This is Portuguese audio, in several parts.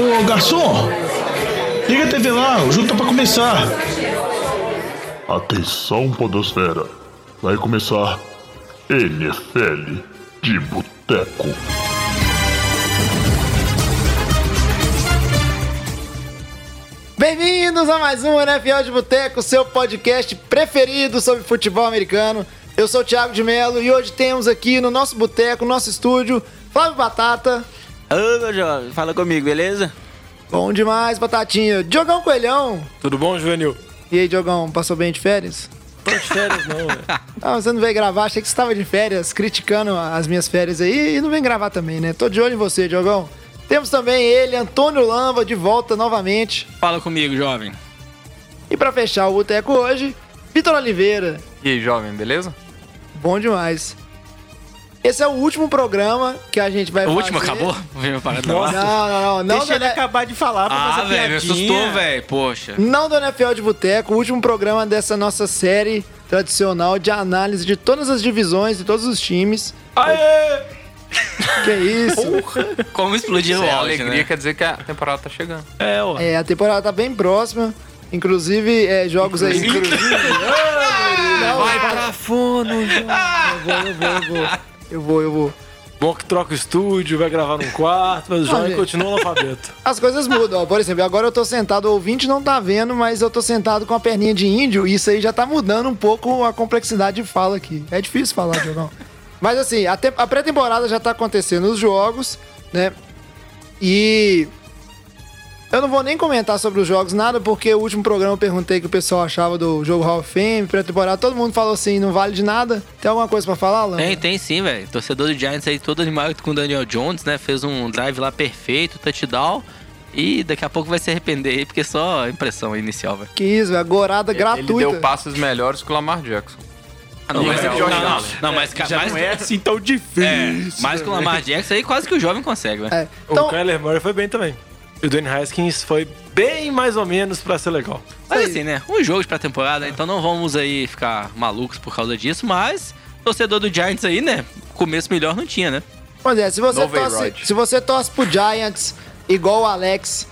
Ô garçom, liga a TV lá, o jogo tá pra começar. Atenção, Podosfera. Vai começar NFL de Boteco. Bem-vindos a mais um NFL de Boteco, seu podcast preferido sobre futebol americano. Eu sou o Thiago de Melo e hoje temos aqui no nosso boteco, no nosso estúdio, Flávio Batata. Ô, meu jovem, fala comigo, beleza? Bom demais, Batatinha. Diogão Coelhão. Tudo bom, Juvenil? E aí, Diogão, passou bem de férias? Tô de férias não, velho. Ah, você não veio gravar, achei que você estava de férias, criticando as minhas férias aí e não vem gravar também, né? Tô de olho em você, Diogão. Temos também ele, Antônio Lamba, de volta novamente. Fala comigo, jovem. E pra fechar o boteco hoje, Vitor Oliveira. E aí, jovem, beleza? Bom demais. Esse é o último programa que a gente vai O fazer. último acabou? Não, não, não. Não, Deixa ele acabar de falar pra Ah, fazer velho, me assustou, velho. Poxa. não do NFL de Boteco, o último programa dessa nossa série tradicional de análise de todas as divisões, de todos os times. Aê! Que isso? Como explodiu o é áudio, alegria, né? quer dizer que a temporada tá chegando. É, ó. É, a temporada tá bem próxima. Inclusive, é, jogos aí. Não, Vai pra fundo, eu vou, eu vou, eu vou. Eu vou, eu vou. Bom que troca o estúdio, vai gravar num quarto, mas o jovem continua analfabeto. As coisas mudam, ó. Por exemplo, agora eu tô sentado, o ouvinte não tá vendo, mas eu tô sentado com a perninha de índio e isso aí já tá mudando um pouco a complexidade de fala aqui. É difícil falar, Diogão. Mas assim, a, a pré-temporada já tá acontecendo os jogos, né? E. Eu não vou nem comentar sobre os jogos, nada, porque o último programa eu perguntei o que o pessoal achava do jogo Hall of Fame, pré-temporada. Todo mundo falou assim, não vale de nada. Tem alguma coisa pra falar, Alan? Tem, tem sim, velho. Torcedor do Giants aí, todo animado com o Daniel Jones, né? Fez um drive lá perfeito, touchdown. E daqui a pouco vai se arrepender aí, porque só impressão inicial, velho. Que isso, velho. Gorada gratuita. Ele deu passes melhores que o Lamar Jackson. Ah, não, mas, é não, o Josh não, não, mas, Já mais, não é assim tão difícil. é, mais que o Lamar Jackson aí, quase que o jovem consegue, velho. É. O Então, Kyler Murray foi bem também. E o Dwayne Haskins foi bem mais ou menos pra ser legal. Mas assim, né? Um jogo de pré-temporada, então não vamos aí ficar malucos por causa disso, mas torcedor do Giants aí, né? Começo melhor não tinha, né? Pois é, se você, torce, se você torce pro Giants, igual o Alex,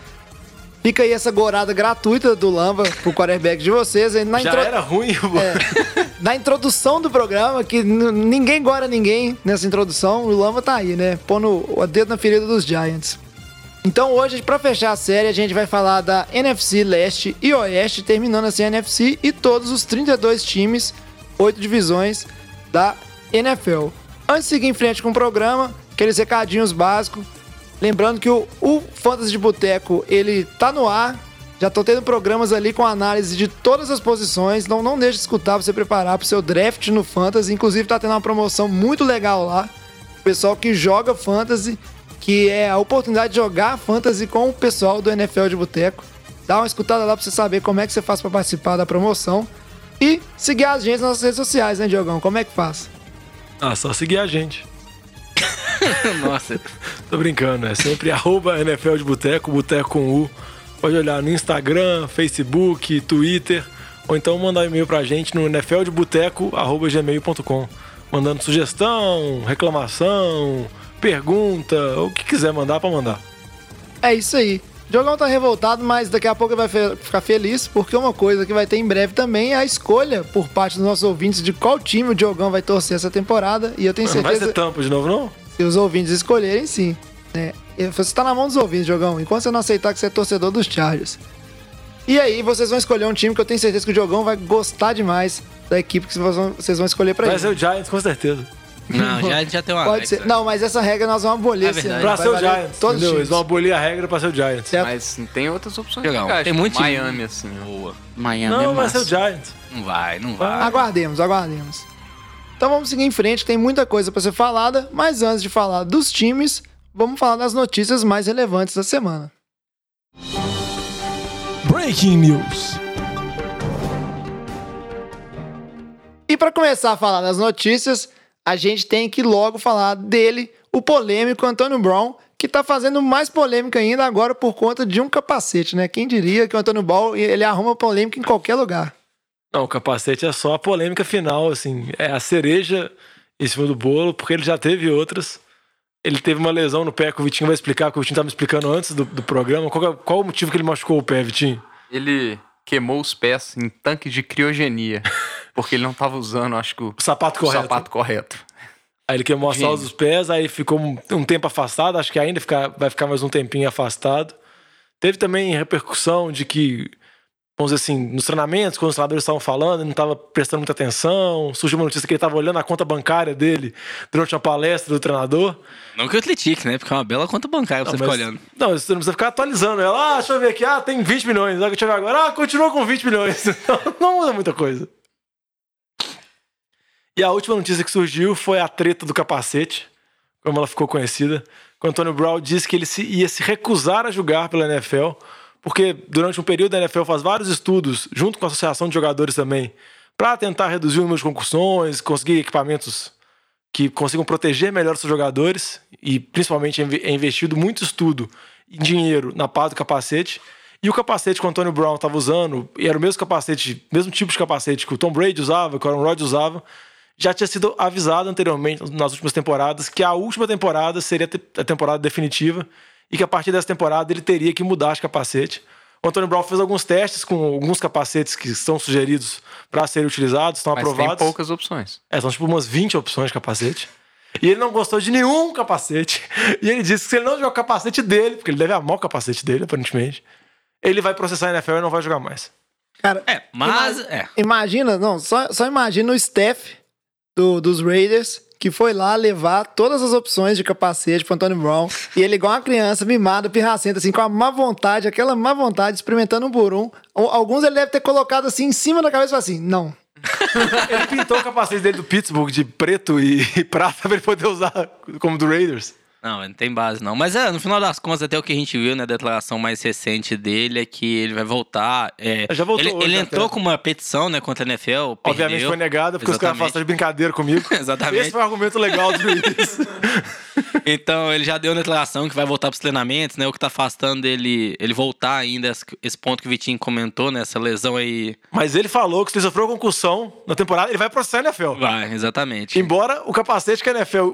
fica aí essa gorada gratuita do Lamba pro quarterback de vocês. E na, Já intro- era ruim, pô. é, na introdução do programa, que n- ninguém gora ninguém nessa introdução, o Lamba tá aí, né? Pondo o dedo na ferida dos Giants. Então hoje, pra fechar a série, a gente vai falar da NFC Leste e Oeste, terminando assim a NFC e todos os 32 times, oito divisões da NFL. Antes de seguir em frente com o programa, aqueles recadinhos básicos. Lembrando que o, o Fantasy de Boteco, ele tá no ar. Já tô tendo programas ali com análise de todas as posições. Então não deixe de escutar pra você preparar pro seu draft no Fantasy. Inclusive tá tendo uma promoção muito legal lá. O pessoal que joga Fantasy, que é a oportunidade de jogar Fantasy com o pessoal do NFL de Boteco. Dá uma escutada lá pra você saber como é que você faz pra participar da promoção. E seguir a gente nas nossas redes sociais, né, Diogão? Como é que faz? Ah, só seguir a gente. Nossa. Tô brincando, é sempre arroba NFL de Boteco, Boteco com U. Pode olhar no Instagram, Facebook, Twitter, ou então mandar um e-mail pra gente no nfldeboteco.gmail.com mandando sugestão, reclamação, pergunta, o que quiser mandar pra mandar. É isso aí. O Diogão tá revoltado, mas daqui a pouco ele vai ficar feliz, porque uma coisa que vai ter em breve também é a escolha por parte dos nossos ouvintes de qual time o Diogão vai torcer essa temporada. E eu tenho Não vai certeza ser tampa de novo, não? se os ouvintes escolherem, sim. E Você tá na mão dos ouvintes, Diogão, enquanto você não aceitar que você é torcedor dos Chargers. E aí, vocês vão escolher um time que eu tenho certeza que o Diogão vai gostar demais da equipe que vocês vão- escolher pra Vai ele. ser o Giants, com certeza. Não, já, já tem uma Pode Alexa. ser. Não, mas essa regra nós vamos abolir É verdade. Pra Vai ser o Giants, Todos os entendeu? Eles vão abolir a regra pra ser o Giants. Certo. Mas tem outras opções Legal. legais, Tem tipo muito time. Miami, assim. ó. Boa. Miami Não, é vai ser o. Giants. Não vai, não vai. Aguardemos, aguardemos. Então vamos seguir em frente, tem muita coisa pra ser falada, mas antes de falar dos times, vamos falar das notícias mais relevantes da semana. Breaking News. E pra começar a falar das notícias, a gente tem que logo falar dele, o polêmico Antônio Brown, que tá fazendo mais polêmica ainda agora por conta de um capacete, né? Quem diria que o Antônio Brown, ele arruma polêmica em qualquer lugar. Não, o capacete é só a polêmica final, assim. É a cereja em cima do bolo, porque ele já teve outras. Ele teve uma lesão no pé que o Vitinho vai explicar, que o Vitinho tava me explicando antes do, do programa. Qual, é- qual o motivo que ele machucou o pé, Vitinho? Ele queimou os pés em tanque de criogenia. porque ele não tava usando, acho que, o, O sapato o correto. sapato correto. Aí ele queimou as Gênio. solas dos pés, aí ficou um, um tempo afastado, acho que ainda fica- vai ficar mais um tempinho afastado. Teve também repercussão de que, vamos dizer assim, nos treinamentos, quando os treinadores estavam falando, ele não estava prestando muita atenção. Surgiu uma notícia que ele estava olhando a conta bancária dele durante uma palestra do treinador. Não que eu critique, né? Porque é uma bela conta bancária pra você mas- ficar olhando. Não, você não precisa ficar atualizando ela. Ah, deixa eu ver aqui. Ah, tem 20 milhões. Ah, deixa eu ver agora. Ah, continua com 20 milhões. Não, não muda muita coisa. E a última notícia que surgiu foi a treta do capacete, como ela ficou conhecida. Que o Antônio Brown disse que ele se- ia se recusar a jogar pela NFL, porque durante um período a NFL faz vários estudos, junto com a Associação de Jogadores também, para tentar reduzir o número de concussões, conseguir equipamentos que consigam proteger melhor os seus jogadores e principalmente é é investido muito estudo e dinheiro na paz do capacete. E o capacete que o Antônio Brown estava usando, era o mesmo capacete, mesmo tipo de capacete que o Tom Brady usava, que o Aaron Rodgers usava, já tinha sido avisado anteriormente, nas últimas temporadas, que a última temporada seria a te- a temporada definitiva e que a partir dessa temporada ele teria que mudar de capacete. O Antônio Brown fez alguns testes com alguns capacetes que estão sugeridos para serem utilizados, estão Mas aprovados. tem poucas opções. É, são tipo umas 20 opções de capacete. E ele não gostou de nenhum capacete. E ele disse que se ele não jogar o capacete dele, porque ele deve amar o capacete dele, aparentemente, ele vai processar a NFL e não vai jogar mais. Cara, É, mas. É. imagina, não, só, só imagina o staff do- dos Raiders que foi lá levar todas as opções de capacete pro Antônio Brown e ele igual uma criança mimada, pirracenta, assim, com a má vontade, aquela má vontade, experimentando um por um. Al- Alguns ele deve ter colocado assim em cima da cabeça e assim, não. Ele pintou o capacete dele do Pittsburgh de preto e, e prata pra ele poder usar como do Raiders. Não, não tem base não. Mas é, no final das contas, até o que a gente viu na declaração mais recente dele é que ele vai voltar. é, Já voltou ele, hoje, ele né, entrou com uma petição, né, contra a NFL. Obviamente perdeu. foi negada, porque os caras Exatamente. fazem de brincadeira comigo. Exatamente. Esse foi o argumento legal do juiz. Então, ele já deu uma declaração que vai voltar pros treinamentos, né? O que tá afastando dele, ele voltar ainda, esse- ponto que o Vitinho comentou, né? Essa lesão aí. Mas ele falou que se ele sofreu concussão na temporada, ele vai processar a NFL. Vai, exatamente. Embora o capacete que a NFL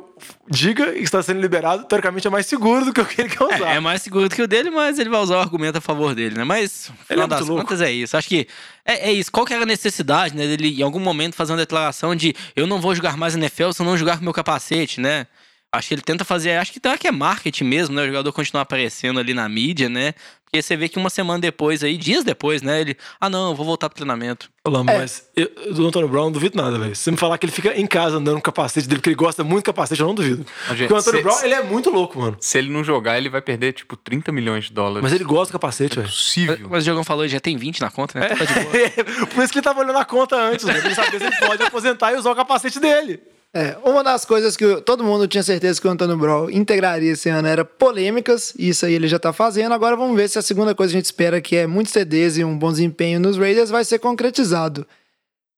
diga que está sendo liberado, teoricamente é mais seguro do que o que ele quer usar. É, é mais seguro do que o dele, mas ele vai usar o argumento a favor dele, né? Mas, final é das louco. contas, é isso. Acho que é, é isso. Qual que era a necessidade, né? Dele, em algum momento, fazer uma declaração de eu não vou jogar mais NFL se eu não jogar com meu capacete, né? Acho que ele tenta fazer, acho que tá que é marketing mesmo, né? O jogador continuar aparecendo ali na mídia, né? Porque você vê que uma semana depois aí, dias depois, né? Ele, ah não, eu vou voltar pro treinamento. Ô, Lamba, mas eu, do Antônio Brown, não duvido nada, velho. Se você me falar que ele fica em casa andando com o capacete dele, porque ele gosta muito do capacete, eu não duvido. Mas, gente, Porque o Antônio Brown, ele é muito louco, mano. Se ele não jogar, ele vai perder, tipo, 30 milhões de dólares. Mas ele gosta do capacete, é velho. possível. Mas o Diogão falou, já tem 20 na conta, né? Tá de boa. Por isso que ele tava olhando a conta antes, né? Pra ele saber se ele pode aposentar e usar o capacete dele. É, uma das coisas que todo mundo tinha certeza que o Antônio Brown integraria esse ano era polêmicas, isso aí ele já tá fazendo. Agora vamos ver se a segunda coisa que a gente espera, que é muitos CDs e um bom desempenho nos Raiders, vai ser concretizado.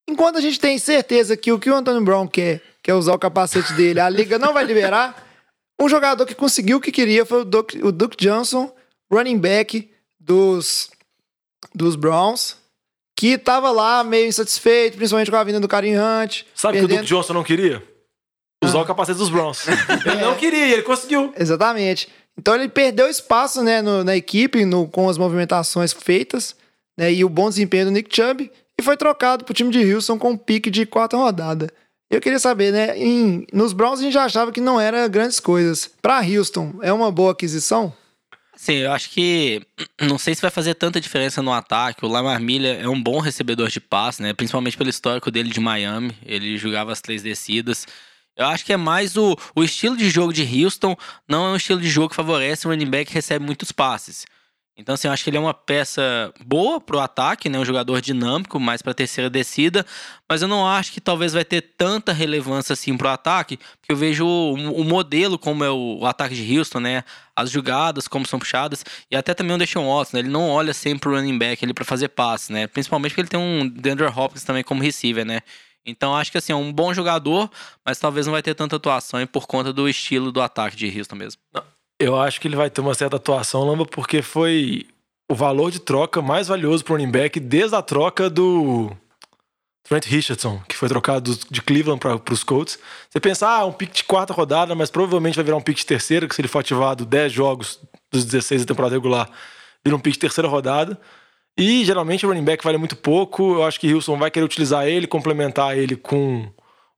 Enquanto a gente tem certeza que o que o Antônio Brown quer, que é usar o capacete dele, a liga não vai liberar, um jogador que conseguiu o que queria foi o Duke, o Duke Johnson, running back dos, dos Browns, que tava lá meio insatisfeito, principalmente com a vinda do Karim Hunt. Sabe o que o perdendo- Duke Johnson não queria? Usar o capacete dos Browns. Ele não queria ele conseguiu. Exatamente. Então ele perdeu espaço né, no- na equipe no- com as movimentações feitas né, e o bom desempenho do Nick Chubb e foi trocado pro time de Houston com um pique de quarta rodada. Eu queria saber, né? em- nos Browns a gente já achava que não era grandes coisas. Pra Houston, é uma boa aquisição? Sim, eu acho que não sei se vai fazer tanta diferença no ataque. O Lamar Miller é um bom recebedor de passe, né? Principalmente pelo histórico dele de Miami. Ele jogava as três descidas. Eu acho que é mais o, o estilo de jogo de Houston, não é um estilo de jogo que favorece o running back que recebe muitos passes. Então, assim, eu acho que ele é uma peça boa pro ataque, né? Um jogador dinâmico, mais pra terceira descida. Mas eu não acho que talvez vai ter tanta relevância assim pro ataque, porque eu vejo o, o modelo como é o, o ataque de Houston, né? As jogadas, como são puxadas, e até também o Deshaun Watson, né? Ele não olha sempre o running back ali pra fazer passe, né? Principalmente porque ele tem um Deandre Hopkins também como receiver, né? Então acho que assim, é um bom jogador, mas talvez não vai ter tanta atuação e por conta do estilo do ataque de Houston mesmo. Eu acho que ele vai ter uma certa atuação, Lamba, porque foi o valor de troca mais valioso pro running back desde a troca do. Trent Richardson, que foi trocado de Cleveland para os Colts. Você pensa, ah, um pick de quarta rodada, mas provavelmente vai virar um pick de terceira, que se ele for ativado 10 jogos dos 16 da temporada regular, vira um pick de terceira rodada. E geralmente o running back vale muito pouco. Eu acho que Houston vai querer utilizar ele, complementar ele com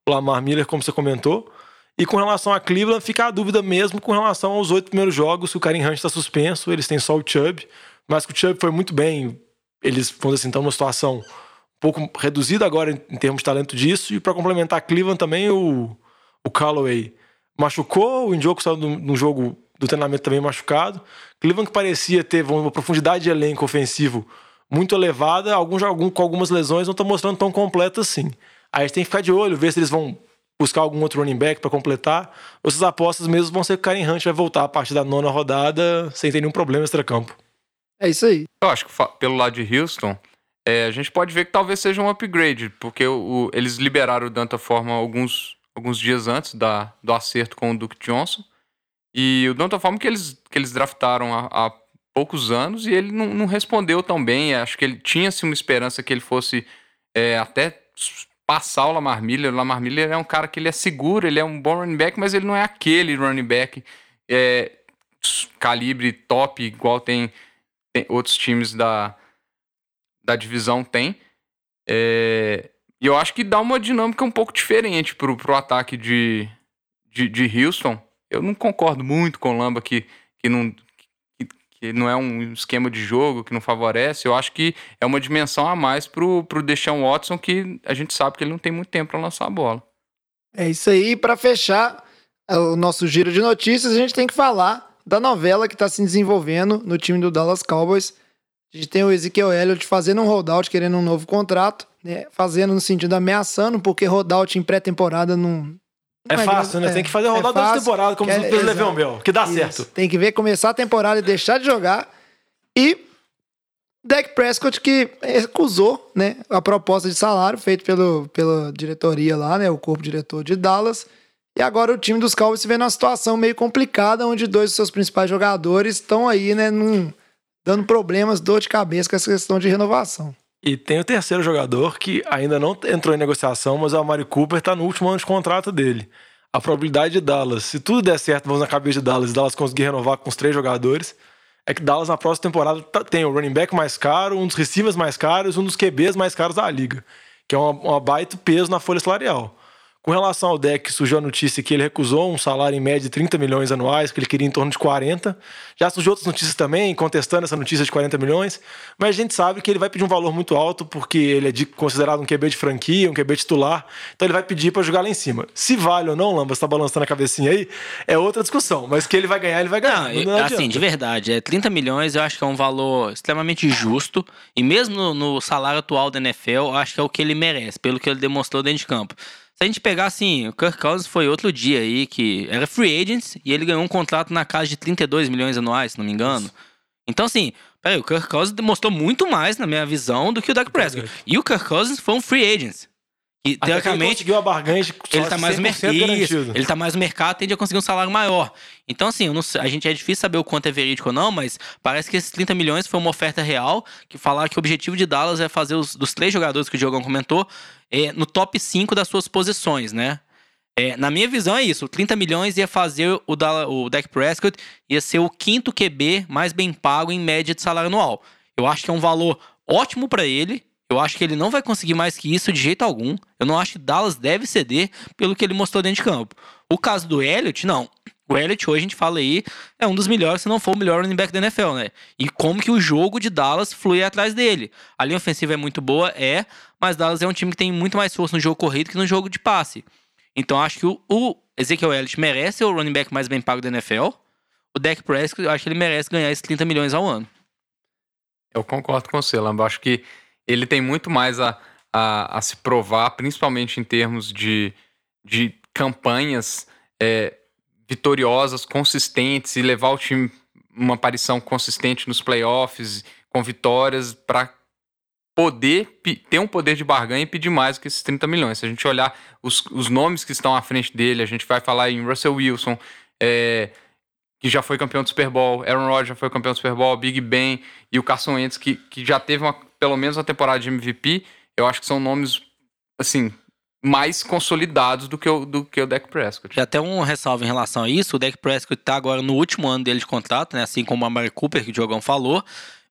o Lamar Miller, como você comentou. E com relação a Cleveland, fica a dúvida mesmo com relação aos oito primeiros jogos, se o Karim Hunt está suspenso, eles têm só o Chubb, mas que o Chubb foi muito bem, eles, vamos assim, estão numa situação um pouco reduzida agora em, termos de talento disso, e para complementar Cleveland também, o, o Callaway machucou, o Njoku saiu no jogo do treinamento também machucado, Cleveland que parecia ter uma profundidade de elenco ofensivo muito elevada, alguns, algum, com algumas lesões não estão mostrando tão completo assim. Aí a gente tem que ficar de olho, ver se eles vão buscar algum outro running back para completar. Essas apostas mesmo vão ser que o Karen Hunt vai voltar a partir da nona rodada sem ter nenhum problema extra-campo. É isso aí. Eu acho que pelo lado de Houston, é, a gente pode ver que talvez seja um upgrade, porque o, o, eles liberaram o Danta Forma alguns, alguns dias antes da, do acerto com o Duke Johnson. E o Danta Forma que eles, que eles draftaram há, há poucos anos e ele não, não, respondeu tão bem. Acho que ele tinha-se uma esperança que ele fosse é, até passar o Lamar Miller. O Lamar Miller é um cara que ele é seguro, ele é um bom running back, mas ele não é aquele running back é, calibre top, igual tem, tem, outros times da, da divisão tem. É, e eu acho que dá uma dinâmica um pouco diferente pro, pro ataque de, de, de Houston. Eu não concordo muito com o Lamba que, que não que não é um esquema de jogo que não favorece, eu acho que é uma dimensão a mais pro, pro Deshaun Watson, que a gente sabe que ele não tem muito tempo para lançar a bola. É isso aí. Para fechar é, o nosso giro de notícias, a gente tem que falar da novela que está se desenvolvendo no time do Dallas Cowboys. A gente tem o Ezekiel Elliott fazendo um holdout, querendo um novo contrato, né? fazendo no sentido ameaçando, porque holdout em pré-temporada não, é fácil, né? É, tem que fazer rodar é duas temporadas, como é, fez o Bell, que dá Isso. certo. Tem que ver começar a temporada e deixar de jogar. E Dak Prescott que recusou, né, a proposta de salário feita pelo, pela diretoria lá, né, o corpo diretor de Dallas. E agora o time dos Cowboys se vê numa situação meio complicada, onde dois dos seus principais jogadores estão aí, né, num, dando problemas, dor de cabeça com essa questão de renovação. E tem o terceiro jogador que ainda não entrou em negociação, mas o Amari Cooper está no último ano de contrato dele. A probabilidade de Dallas, se tudo der certo, vamos na cabeça de Dallas, Dallas conseguir renovar com os três jogadores, é que Dallas na próxima temporada tá, tem o running back mais caro, um dos receivers mais caros, um dos QBs mais caros da liga, que é uma, uma baita peso na folha salarial. Com relação ao deck, surgiu a notícia que ele recusou um salário em média de 30 milhões anuais, que ele queria em torno de 40. Já surgiu outras notícias também, contestando essa notícia de 40 milhões, mas a gente sabe que ele vai pedir um valor muito alto, porque ele é considerado um QB de franquia, um QB titular, então ele vai pedir para jogar lá em cima. Se vale ou não, Lamba, você tá balançando a cabecinha aí, é outra discussão, mas que ele vai ganhar, ele vai ganhar. Não, não assim, de verdade, é 30 milhões eu acho que é um valor extremamente justo, e mesmo no, no salário atual da NFL, eu acho que é o que ele merece, pelo que ele demonstrou dentro de campo. Se a gente pegar assim, o Kirk Cousins foi outro dia aí que era free agent e ele ganhou um contrato na casa de 32 milhões anuais, se não me engano. Então, assim, peraí, o Kirk Cousins demonstrou muito mais, na minha visão, do que o Dak Prescott. E o Kirk Cousins foi um free agent. E, teoricamente, ele conseguiu a barganha de ele tá mais mercado. Ele tá mais no mercado, tende a conseguir um salário maior. Então, assim, sei, a gente é difícil saber o quanto é verídico ou não, mas parece que esses 30 milhões foi uma oferta real, que falar que o objetivo de Dallas é fazer os dos três jogadores que o Diogão comentou é, no top 5 das suas posições, né? É, na minha visão é isso. 30 milhões ia fazer o, da, o Dak Prescott, ia ser o quinto QB mais bem pago em média de salário anual. Eu acho que é um valor ótimo para ele. Eu acho que ele não vai conseguir mais que isso de jeito algum. Eu não acho que Dallas deve ceder pelo que ele mostrou dentro de campo. O caso do Elliott, não. O Elliott, hoje a gente fala aí, é um dos melhores, se não for o melhor running back da NFL, né? E como que o jogo de Dallas flui atrás dele. A linha ofensiva é muito boa, é, mas Dallas é um time que tem muito mais força no jogo corrido que no jogo de passe. Então acho que o, o Ezekiel Elliott merece o running back mais bem pago da NFL. O Dak Prescott, eu acho que ele merece ganhar esses 30 milhões ao ano. Eu concordo com você, Lamba. Acho que ele tem muito mais a, a, a se provar, principalmente em termos de, de campanhas é, vitoriosas, consistentes e levar o time uma aparição consistente nos playoffs, com vitórias, para poder ter um poder de barganha e pedir mais do que esses 30 milhões. Se a gente olhar os, os nomes que estão à frente dele, a gente vai falar em Russell Wilson, é, que já foi campeão do Super Bowl, Aaron Rodgers já foi campeão do Super Bowl, Big Ben e o Carson Wentz, que, que já teve uma, pelo menos uma temporada de MVP, eu acho que são nomes assim, mais consolidados do que o, do que o Dak Prescott. E até um ressalvo em relação a isso, o Dak Prescott tá agora no último ano dele de contrato, né? Assim como a Mary Cooper, que o Diogão falou.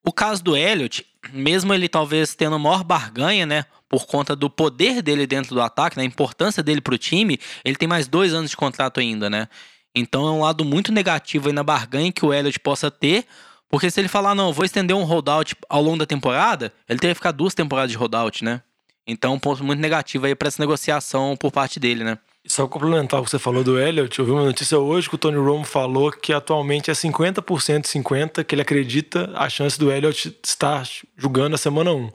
O caso do Elliott, mesmo ele talvez tendo maior barganha, né? Por conta do poder dele dentro do ataque, né? Importância dele pro time, ele tem mais dois anos de contrato ainda, né? Então é um lado muito negativo aí na barganha que o Elliott possa ter. Porque se ele falar, não, vou estender um holdout ao longo da temporada, ele teria que ficar duas temporadas de holdout, né? Então, um ponto muito negativo aí para essa negociação por parte dele, né? Só complementar o que você falou do Elliott, eu vi uma notícia hoje que o Tony Romo falou que atualmente é 50% 50% que ele acredita a chance do Elliott estar jogando a semana 1.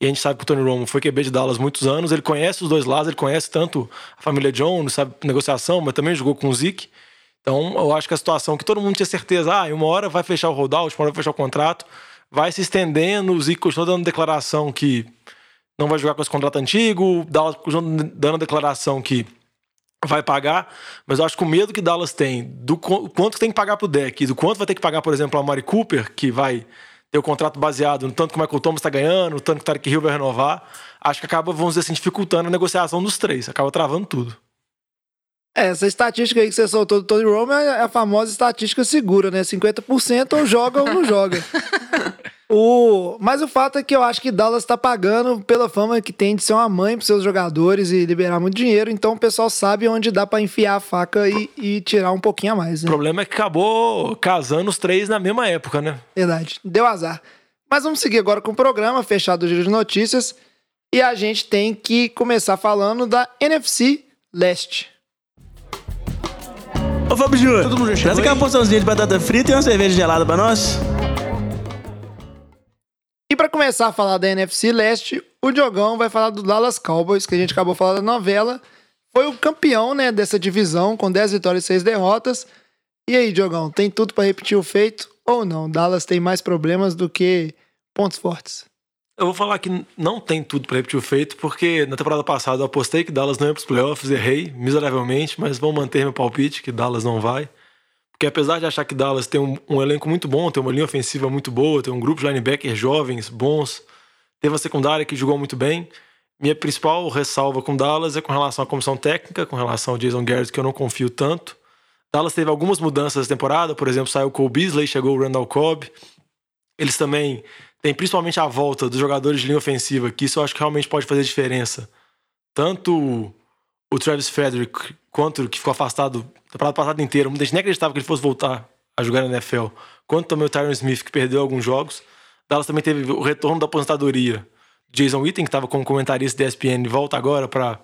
E a gente sabe que o Tony Romo foi QB de Dallas muitos anos, ele conhece os dois lados, ele conhece tanto a família Jones, sabe negociação, mas também jogou com o Zeke. Então, eu acho que a situação que todo mundo tinha certeza, ah, uma hora vai fechar o holdout, uma hora vai fechar o contrato, vai se estendendo, o Zeke continuou dando declaração que não vai jogar com esse contrato antigo, Dallas continuou dando declaração que vai pagar, mas eu acho que o medo que Dallas tem do qu- quanto tem que pagar pro deck, do quanto vai ter que pagar, por exemplo, a Mari Cooper, que vai ter o contrato baseado no tanto que o Michael Thomas está ganhando, no tanto que o Tarek Hill vai renovar, acho que acaba, vamos dizer assim, dificultando a negociação dos três, acaba travando tudo. É, essa estatística aí que você soltou do Tony Romo é a famosa estatística segura, né? 50% ou joga ou não joga. o... Mas o fato é que eu acho que Dallas tá pagando pela fama que tem de ser uma mãe pros seus jogadores e liberar muito dinheiro, então o pessoal sabe onde dá pra enfiar a faca e, e tirar um pouquinho a mais, O né? problema é que acabou casando os três na mesma época, né? Verdade. Deu azar. Mas vamos seguir agora com o programa, fechado o giro de notícias. E a gente tem que começar falando da NFC Leste. Ô, Fábio Júnior, Todo mundo já chegou traz aqui uma aí? porçãozinha de batata frita e uma cerveja gelada pra nós. E pra começar a falar da NFC Leste, o Diogão vai falar do Dallas Cowboys, que a gente acabou falando da novela. Foi o campeão, né, dessa divisão, com 10 vitórias e 6 derrotas. E aí, Diogão, tem tudo pra repetir o feito ou não? Dallas tem mais problemas do que pontos fortes. Eu vou falar que não tem tudo pra repetir o feito, porque na temporada passada eu apostei que Dallas não ia pros playoffs, errei miseravelmente, mas vou manter meu palpite que Dallas não vai. Porque apesar de achar que Dallas tem um, um elenco muito bom, tem uma linha ofensiva muito boa, tem um grupo de linebackers jovens, bons, teve uma secundária que jogou muito bem. Minha principal ressalva com Dallas é com relação à comissão técnica, com relação ao Jason Garrett, que eu não confio tanto. Dallas teve algumas mudanças essa temporada, por exemplo, saiu o Cole Beasley, chegou o Randall Cobb. Eles também têm principalmente a volta dos jogadores de linha ofensiva, que isso eu acho que realmente pode fazer diferença. Tanto o Travis Frederick quanto o que ficou afastado a temporada passada inteira, muita gente nem acreditava que ele fosse voltar a jogar na NFL, quanto também o Tyron Smith, que perdeu alguns jogos. Dallas também teve o retorno da aposentadoria. Jason Witten, que estava como comentarista da ESPN, volta agora para,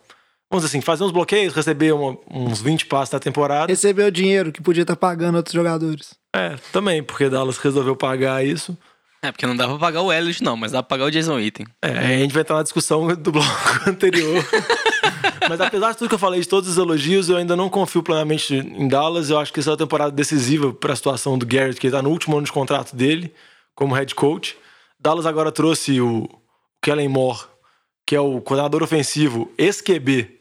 vamos dizer assim, fazer uns bloqueios, receber uma- uns 20 passes na temporada. Recebeu o dinheiro que podia estar pagando outros jogadores. É, também, porque Dallas resolveu pagar isso. É, porque não dá pra pagar o Elliott, não, mas dá pra pagar o Jason Witten. É, a gente vai entrar na discussão do bloco anterior. Mas apesar de tudo que eu falei, de todos os elogios, eu ainda não confio plenamente em Dallas. Eu acho que essa é uma temporada decisiva para a situação do Garrett, que está no último ano de contrato dele como head coach. Dallas agora trouxe o Kellen Moore, que é o coordenador ofensivo, ex-QB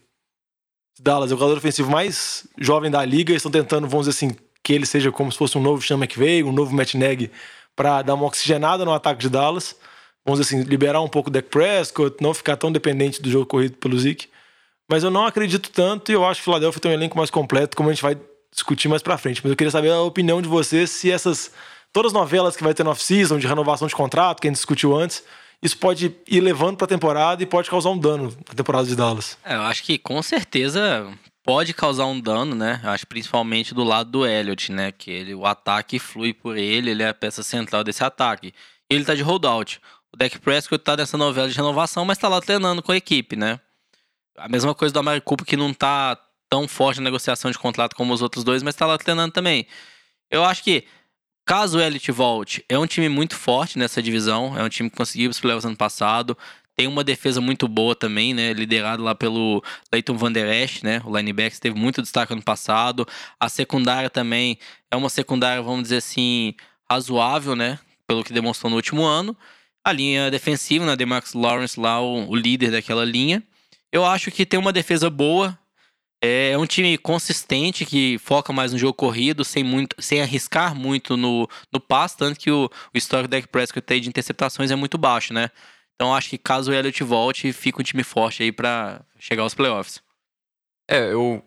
Dallas, é o coordenador ofensivo mais jovem da liga. Eles estão tentando, vamos dizer assim, que ele seja como se fosse um novo Sean McVay, um novo Matt Nagy, para dar uma oxigenada no ataque de Dallas. Vamos dizer assim, liberar um pouco o Dak Prescott, não ficar tão dependente do jogo corrido pelo Zeke. Mas eu não acredito tanto e eu acho que o Philadelphia tem um elenco mais completo, como a gente vai discutir mais pra frente. Mas eu queria saber a opinião de vocês se essas. Todas as novelas que vai ter no off-season, de renovação de contrato, que a gente discutiu antes, isso pode ir levando pra temporada e pode causar um dano na temporada de Dallas. É, eu acho que com certeza pode causar um dano, né? Acho principalmente do lado do Elliott, né? Que ele, o ataque flui por ele, ele é a peça central desse ataque. Ele tá de holdout. O Dak Prescott tá nessa novela de renovação, mas tá lá treinando com a equipe, né? A mesma coisa do Amari Cooper, que não tá tão forte na negociação de contrato como os outros dois, mas tá lá treinando também. Eu acho que, caso o Elliott volte, é um time muito forte nessa divisão. É um time que conseguiu os playoffs ano passado. Tem uma defesa muito boa também, né? Liderado lá pelo Leighton Van Der Esch, né? O linebacker teve muito destaque ano passado. A secundária também é uma secundária, vamos dizer assim, razoável, né? Pelo que demonstrou no último ano. A linha defensiva, né? Demarcus Lawrence lá, o, o líder daquela linha. Eu acho que tem uma defesa boa. É um time consistente que foca mais no jogo corrido, sem, muito, sem arriscar muito no, no passe, tanto que o, o histórico do Dak Prescott de interceptações é muito baixo, né? Então acho que caso o Elliott volte, fica um time forte aí pra chegar aos playoffs. É, eu.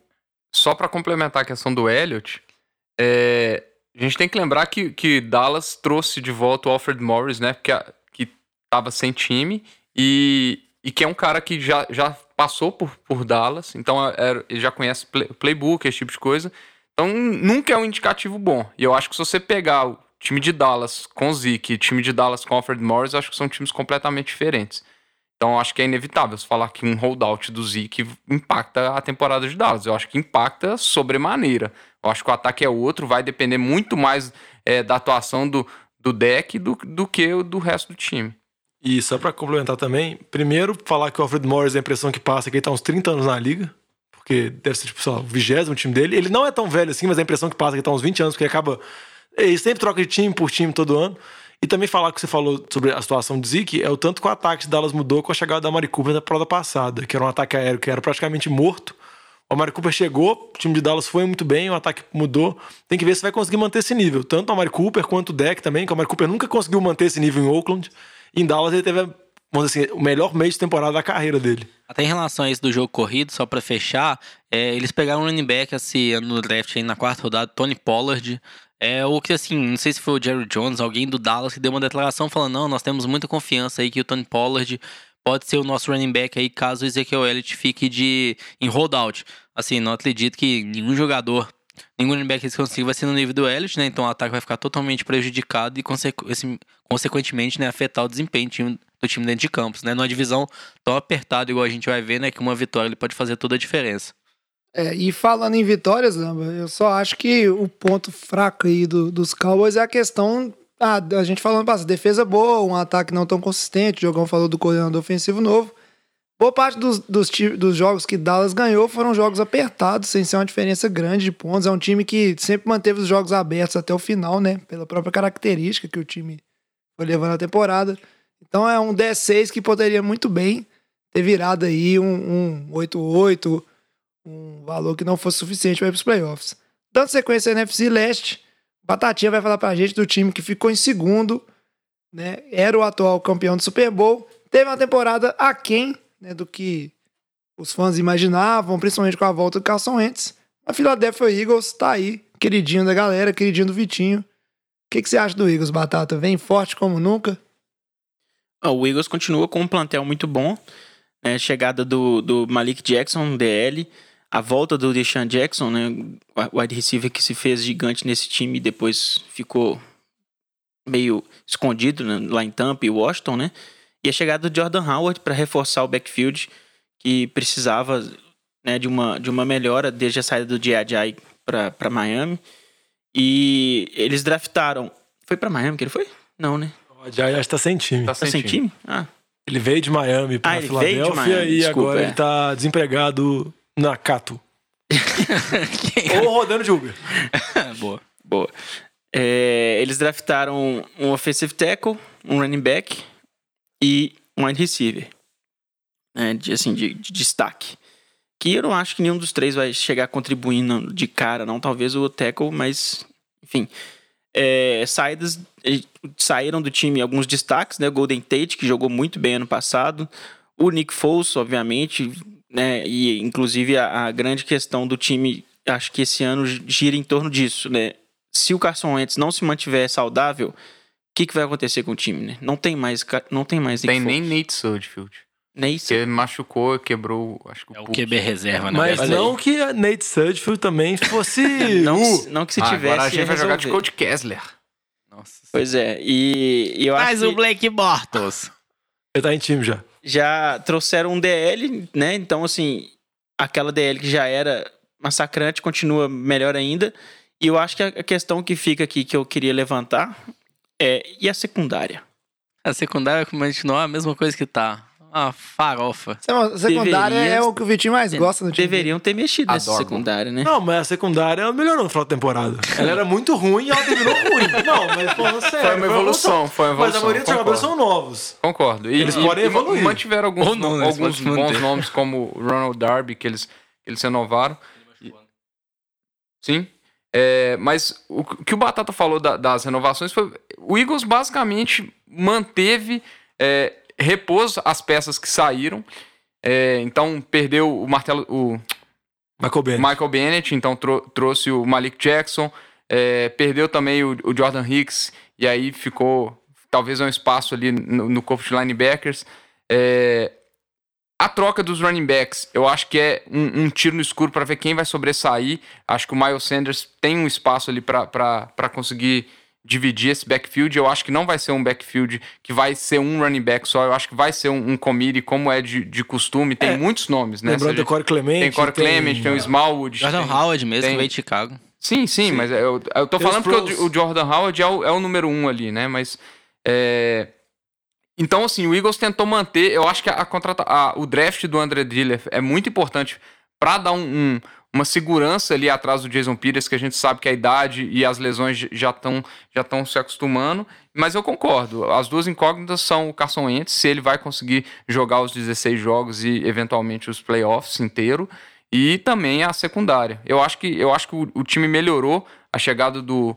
Só pra complementar a questão do Elliott, é, a gente tem que lembrar que, que Dallas trouxe de volta o Alfred Morris, né? Que, que tava sem time e, e que é um cara que já, já passou por, por Dallas, então é- ele já conhece play- playbook, esse tipo de coisa. Então nunca é um indicativo bom. E eu acho que se você pegar time de Dallas com Zeke e time de Dallas com Alfred Morris, acho que são times completamente diferentes. Então acho que é inevitável você falar que um holdout do Zeke impacta a temporada de Dallas. Eu acho que impacta sobremaneira. Eu acho que o ataque é outro, vai depender muito mais é, da atuação do, do deck do, do que do resto do time. E só pra complementar também, primeiro falar que o Alfred Morris, a impressão que passa é que ele tá uns 30 anos na liga, porque deve ser, tipo, lá, o vigésimo time dele. Ele não é tão velho assim, mas a impressão que passa é que ele tá uns 20 anos, porque ele acaba. Ele sempre troca de time por time todo ano. E também falar que você falou sobre a situação de Zeke é o tanto que o ataque de Dallas mudou com a chegada da Mari Cooper na temporada passada, que era um ataque aéreo que era praticamente morto. O Amari Cooper chegou, o time de Dallas foi muito bem, o ataque mudou. Tem que ver se vai conseguir manter esse nível. Tanto o Amari Cooper quanto o deck também, que o Amari Cooper nunca conseguiu manter esse nível em Oakland. Em Dallas ele teve, vamos dizer assim, o melhor mês de temporada da carreira dele. Até em relação a isso do jogo corrido, só pra fechar, é, eles pegaram um running back esse ano no draft aí na quarta rodada, Tony Pollard. É o que assim, não sei se foi o Jerry Jones, alguém do Dallas que deu uma declaração falando: "Não, nós temos muita confiança aí que o Tony Pollard pode ser o nosso running back aí caso o Ezekiel Elliott fique de em holdout". Assim, não acredito que nenhum jogador Nenhum running back que eles consigam vai ser no nível do Elliott, né? Então o ataque vai ficar totalmente prejudicado e, esse- consequentemente, né, afetar o desempenho do time, do time dentro de campos, né? Numa divisão tão apertada igual a gente vai ver, né? Que uma vitória ele pode fazer toda a diferença. É, e falando em vitórias, eu só acho que o ponto fraco aí do- dos Cowboys é a questão. Ah, a gente falando passado, defesa boa, um ataque não tão consistente. O Jogão falou do coordenador ofensivo novo. Boa parte dos, dos, dos jogos que Dallas ganhou foram jogos apertados, sem ser uma diferença grande de pontos. É um time que sempre manteve os jogos abertos até o final, né? Pela própria característica que o time foi levando a temporada. Então é um 10-6 que poderia muito bem ter virado aí um, um 8-8, um valor que não fosse suficiente para ir para os playoffs. Dando sequência à NFC Leste, Batatinha vai falar para a gente do time que ficou em segundo, né? Era o atual campeão do Super Bowl. Teve uma temporada aquém né, do que os fãs imaginavam, principalmente com a volta do Carson Wentz. A Philadelphia Eagles tá aí, queridinho da galera, queridinho do Vitinho. O que, que você acha do Eagles, Batata? Vem forte como nunca? Ah, O Eagles continua com um plantel muito bom. né? Chegada do, do Malik Jackson, DL. A volta do Deshaun Jackson, né? O wide receiver que se fez gigante nesse time e depois ficou meio escondido né, lá em Tampa e Washington, né? E a chegada do Jordan Howard para reforçar o backfield que precisava né, de, uma, de uma melhora desde a saída do J.J. para Miami. E eles draftaram. Foi para Miami que ele foi? Não, né? O Jai acho que tá sem time. Tá Tá sem time? Ah, Ele veio de Miami pra Ah, Filadélfia Miami, e desculpa, agora é. ele tá desempregado na Cato. Ou rodando de Uber. Boa. Boa. É, eles draftaram um offensive tackle, um running back e um wide receiver. né, de, assim, de, de destaque. Que eu não acho que nenhum dos três vai chegar contribuindo de cara, não. Talvez o tackle, mas... Enfim. É, saídas... Saíram do time alguns destaques, né? Golden Tate, que jogou muito bem ano passado. O Nick Foles, obviamente, né? E inclusive a, a grande questão do time, acho que esse ano gira em torno disso, né? Se o Carson Wentz não se mantiver saudável, o que, que vai acontecer com o time, né? Não tem mais, não tem mais Tem nem. Nate Sudfeld. nem isso. Que machucou, quebrou, acho que o É o. QB reserva, né? Mas não que a Nate Sudfeld também fosse. Não, que- não que se Ah, tivesse. agora a gente vai jogar de resolver. Coach Kessler. Nossa. Pois é, e, e eu acho Mas que o Blake Bortles. ele tá em time já. Já trouxeram um DL, né? Então, assim, aquela DL que já era massacrante continua melhor ainda. E eu acho que a a questão que fica aqui que eu queria levantar é: e a secundária? A secundária continua a mesma coisa que tá. Uma farofa. A secundária Deveria- é o que o Vitinho mais gosta no time. Deveriam ter mexido nessa Adoro. secundária, né? Não, mas a secundária melhorou no final da temporada. Ela era muito ruim e ela terminou ruim. Não, mas falando sério. Foi uma evolução, foi uma evolução. Mas a maioria dos jogadores são novos. Concordo. E, Eles e- podem e evoluir. mantiveram alguns, Ou não, né? Eles alguns podem se bons manter. nomes, como o Ronald Darby, que eles, que eles renovaram. E- Sim. É, mas o que o Batata falou da- das renovações foi. O Eagles basicamente manteve. é, repôs as peças que saíram. É, então perdeu o martelo, o Michael Bennett. Michael Bennett, então trou- trouxe o Malik Jackson, é, perdeu também o, o Jordan Hicks, e aí ficou talvez um espaço ali no, no corpo de linebackers. É, a troca dos running backs, eu acho que é um, um tiro no escuro para ver quem vai sobressair. Acho que o Miles Sanders tem um espaço ali para conseguir dividir esse backfield. Eu acho que não vai ser um backfield que vai ser um running back só. Eu acho que vai ser um, um committee, como é de, de costume. Tem É. muitos nomes, né? Lembrando a do Corey Clemente. tem Corey Clement, tem o Smallwood. Jordan tem- Howard mesmo, tem- que veio de Chicago. Sim, sim, mas eu, eu tô Tem falando porque pros. o, o Jordan Howard é o, é o número um ali, né? Mas. é, Então, assim, o Eagles tentou manter. Eu acho que a, contrata... a- o draft do André Diller é muito importante para dar um- um- uma segurança ali atrás do Jason Peters, que a gente sabe que a idade e as lesões já estão já estão se acostumando. Mas eu concordo. As duas incógnitas são o Carson Wentz, se ele vai conseguir jogar os 16 jogos e eventualmente os playoffs inteiro e também a secundária. Eu acho que, eu acho que o, o time melhorou. A chegada do,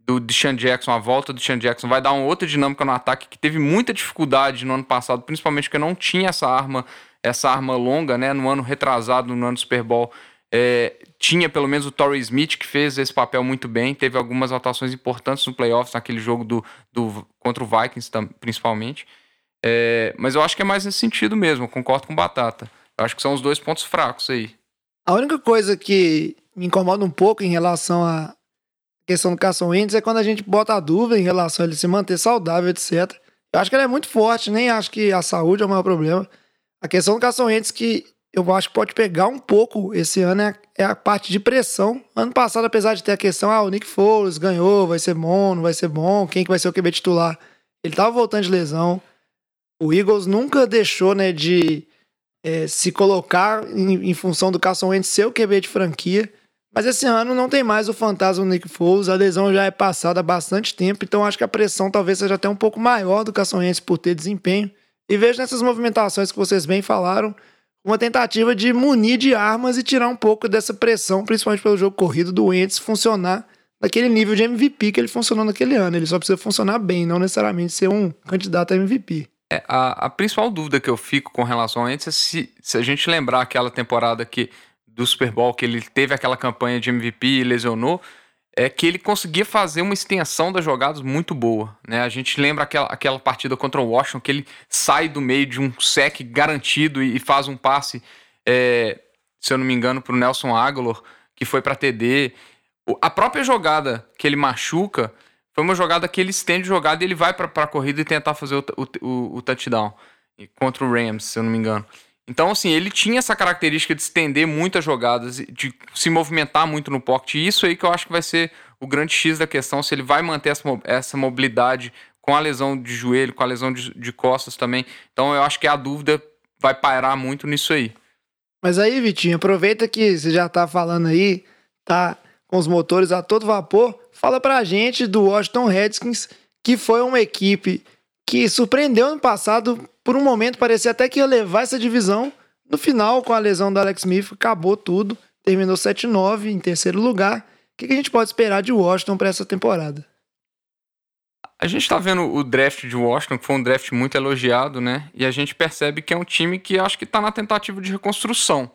do Deshaun Jackson, a volta do Deshaun Jackson vai dar uma outra dinâmica no ataque que teve muita dificuldade no ano passado, principalmente porque não tinha essa arma, essa arma longa, né? No ano retrasado, no ano do Super Bowl, é, tinha pelo menos o Torrey Smith que fez esse papel muito bem, teve algumas atuações importantes no playoffs, naquele jogo do, do contra o Vikings principalmente. É, mas eu acho que é mais nesse sentido mesmo, concordo com o Batata. Eu acho que são os dois pontos fracos aí. A única coisa que me incomoda um pouco em relação à questão do Carson Wentz é quando a gente bota a dúvida em relação a ele se manter saudável, etc. Eu acho que ele é muito forte, nem acho que a saúde é o maior problema. A questão do Carson Wentz que eu acho que pode pegar um pouco esse ano é a, é a parte de pressão. Ano passado, apesar de ter a questão, ah, o Nick Foles ganhou, vai ser bom, não vai ser bom, quem que vai ser o QB titular? Ele tava voltando de lesão. O Eagles nunca deixou, né, de é, se colocar em, em função do Carson Wentz ser o QB de franquia. Mas esse ano não tem mais o fantasma do Nick Foles, a lesão já é passada há bastante tempo, então acho que a pressão talvez seja até um pouco maior do Carson Wentz por ter desempenho. E vejo nessas movimentações que vocês bem falaram, uma tentativa de munir de armas e tirar um pouco dessa pressão, principalmente pelo jogo corrido do Wentz funcionar naquele nível de MVP que ele funcionou naquele ano. Ele só precisa funcionar bem, não necessariamente ser um candidato a MVP. É, a, a principal dúvida que eu fico com relação a Wentz é se, se a gente lembrar aquela temporada que, do Super Bowl, que ele teve aquela campanha de MVP e lesionou, é que ele conseguia fazer uma extensão das jogadas muito boa. Né? A gente lembra aquela, aquela partida contra o Washington, que ele sai do meio de um sec garantido e, e faz um passe, é, se eu não me engano, para o Nelson Aguilar, que foi para TD. A própria jogada que ele machuca foi uma jogada que ele estende jogada e ele vai para a corrida e tentar fazer o, o, o, touchdown contra o Rams, se eu não me engano. Então, assim, ele tinha essa característica de estender muitas jogadas, de se movimentar muito no pocket. E isso aí que eu acho que vai ser o grande X da questão, se ele vai manter essa mobilidade com a lesão de joelho, com a lesão de, de costas também. Então, eu acho que a dúvida vai pairar muito nisso aí. Mas aí, Vitinho, aproveita que você já tá falando aí, tá com os motores a todo vapor, fala pra gente do Washington Redskins, que foi uma equipe que surpreendeu no passado, por um momento parecia até que ia levar essa divisão. No final, com a lesão do Alex Smith, acabou tudo, terminou 7-9 em terceiro lugar. O que a gente pode esperar de Washington para essa temporada? A gente tá vendo o draft de Washington, que foi um draft muito elogiado, né? E a gente percebe que é um time que acho que tá na tentativa de reconstrução.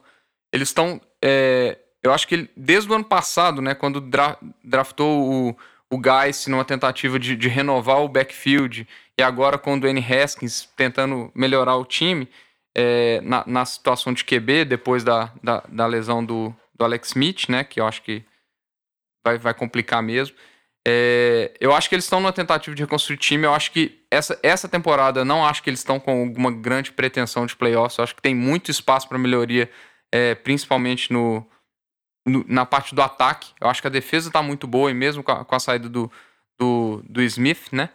Eles estão. é, eu acho que desde o ano passado, né, quando dra- draftou o, o Guys numa tentativa de, de renovar o backfield, e agora com o Dwayne Haskins tentando melhorar o time é, na, na situação de QB, depois da, da, da lesão do, do Alex Smith, né? Que eu acho que vai, vai complicar mesmo. É, eu acho que eles estão numa tentativa de reconstruir time. Eu acho que essa, essa temporada não acho que eles estão com alguma grande pretensão de playoffs. Eu acho que tem muito espaço para melhoria, é, principalmente no, no- na parte do ataque. Eu acho que a defesa está muito boa e mesmo com a, com a saída do, do, do Smith, né?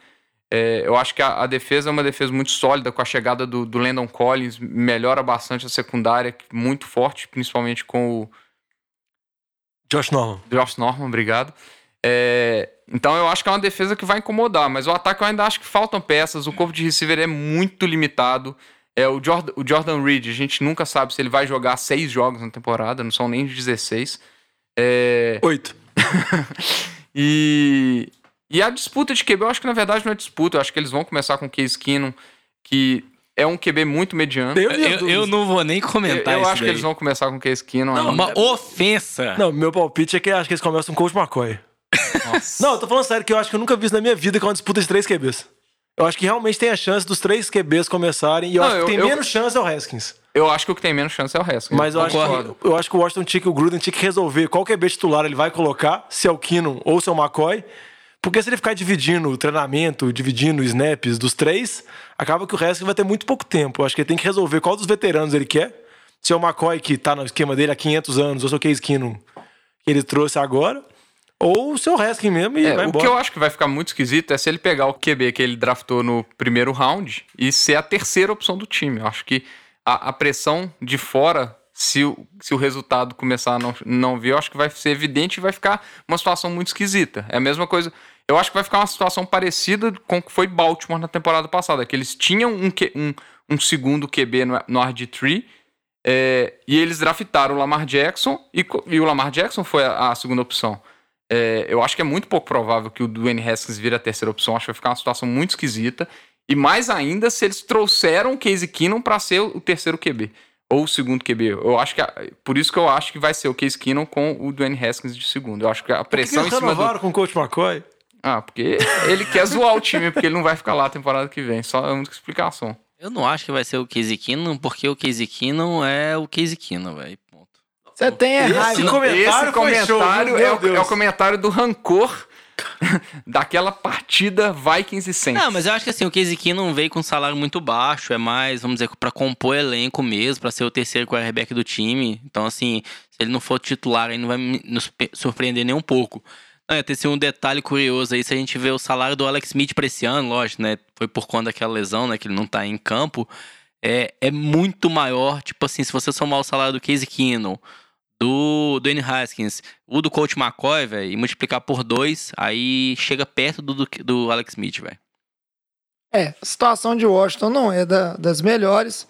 É, eu acho que a, a defesa é uma defesa muito sólida, com a chegada do, do Landon Collins, melhora bastante a secundária, muito forte, principalmente com o, Josh Norman. Josh Norman, obrigado. É, então eu acho que é uma defesa que vai incomodar, mas o ataque eu ainda acho que faltam peças. O corpo de receiver é muito limitado. É, o, Jordan, o Jordan Reed, a gente nunca sabe se ele vai jogar seis jogos na temporada, não são nem 16. É, Oito. e, e a disputa de QB, eu acho que na verdade não é disputa. Eu acho que eles vão começar com o Case Keenum, que é um QB muito mediano. Eu, eu dúvidas. não vou nem Eu, comentar eu isso acho que daí. eles vão começar com o Case Keenum. É ainda. uma ofensa. Não, meu palpite é que acho que eles começam com o Coach McCoy. Não, eu tô falando sério que eu acho que eu nunca vi isso na minha vida que é uma disputa de três QBs. Eu acho que realmente tem a chance dos três QBs começarem e eu Não, acho que eu- tem eu- menos chance é o Haskins. Eu acho que o que tem menos chance é o resto. Mas eu acho, que, eu acho que o Washington tinha que, o Gruden tinha que resolver qual QB titular ele vai colocar, se é o Keenum ou se é o McCoy. Porque se ele ficar dividindo o treinamento, dividindo os snaps dos três, acaba que o Haskins vai ter muito pouco tempo. Eu acho que ele tem que resolver qual dos veteranos ele quer. Se é o McCoy que tá no esquema dele há 500 anos, ou se é o Case Keenum que ele trouxe agora. Ou o seu Haskins mesmo e É, vai o embora. que eu acho que vai ficar muito esquisito é se ele pegar o QB que ele draftou no primeiro round e ser a terceira opção do time. Eu acho que a, a pressão de fora, se o, se o resultado começar a não, não vir, eu acho que vai ser evidente e vai ficar uma situação muito esquisita. É a mesma coisa. Eu acho que vai ficar uma situação parecida com o que foi Baltimore na temporada passada, que eles tinham um, um, um segundo QB no, no RG3 é, e eles draftaram o Lamar Jackson e, e o Lamar Jackson foi a, a segunda opção. É, eu acho que é muito pouco provável que o Dwayne Haskins vire a terceira opção. Acho que vai ficar uma situação muito esquisita. E mais ainda se eles trouxeram o Case Keenum para ser o terceiro QB. Ou o segundo QB. Eu acho que. a- por isso que eu acho que vai ser o Case Keenum com o Dwayne Haskins de segundo. Eu acho que a que que pressão eles em cima do. com o Coach McCoy? Ah, porque ele quer zoar o time, porque ele não vai ficar lá a temporada que vem. Só é a única explicação. Eu não acho que vai ser o Casey Keenum, porque o Casey Keenum é o Casey Keenum, velho. Ponto. Você tem Esse raiva. comentário Esse show, comentário viu? é, o, é o comentário do rancor daquela partida Vikings e Saints. Não, mas eu acho que assim, o Casey Keenum veio com um salário muito baixo, é mais, vamos dizer, pra compor elenco mesmo, pra ser o terceiro quarterback do time. Então, assim, se ele não for titular, aí não vai me- surpreender nem um pouco. Não, tem assim, um detalhe curioso aí, se a gente vê o salário do Alex Smith pra esse ano, lógico, né? Foi por conta daquela lesão, né? Que ele não tá em campo. É, é muito maior, tipo assim, se você somar o salário do Casey Keenum, do Dwayne Haskins, o do Coach McCoy, velho, e multiplicar por dois, aí chega perto do, do, do Alex Smith, velho. É, a situação de Washington não é da- das melhores.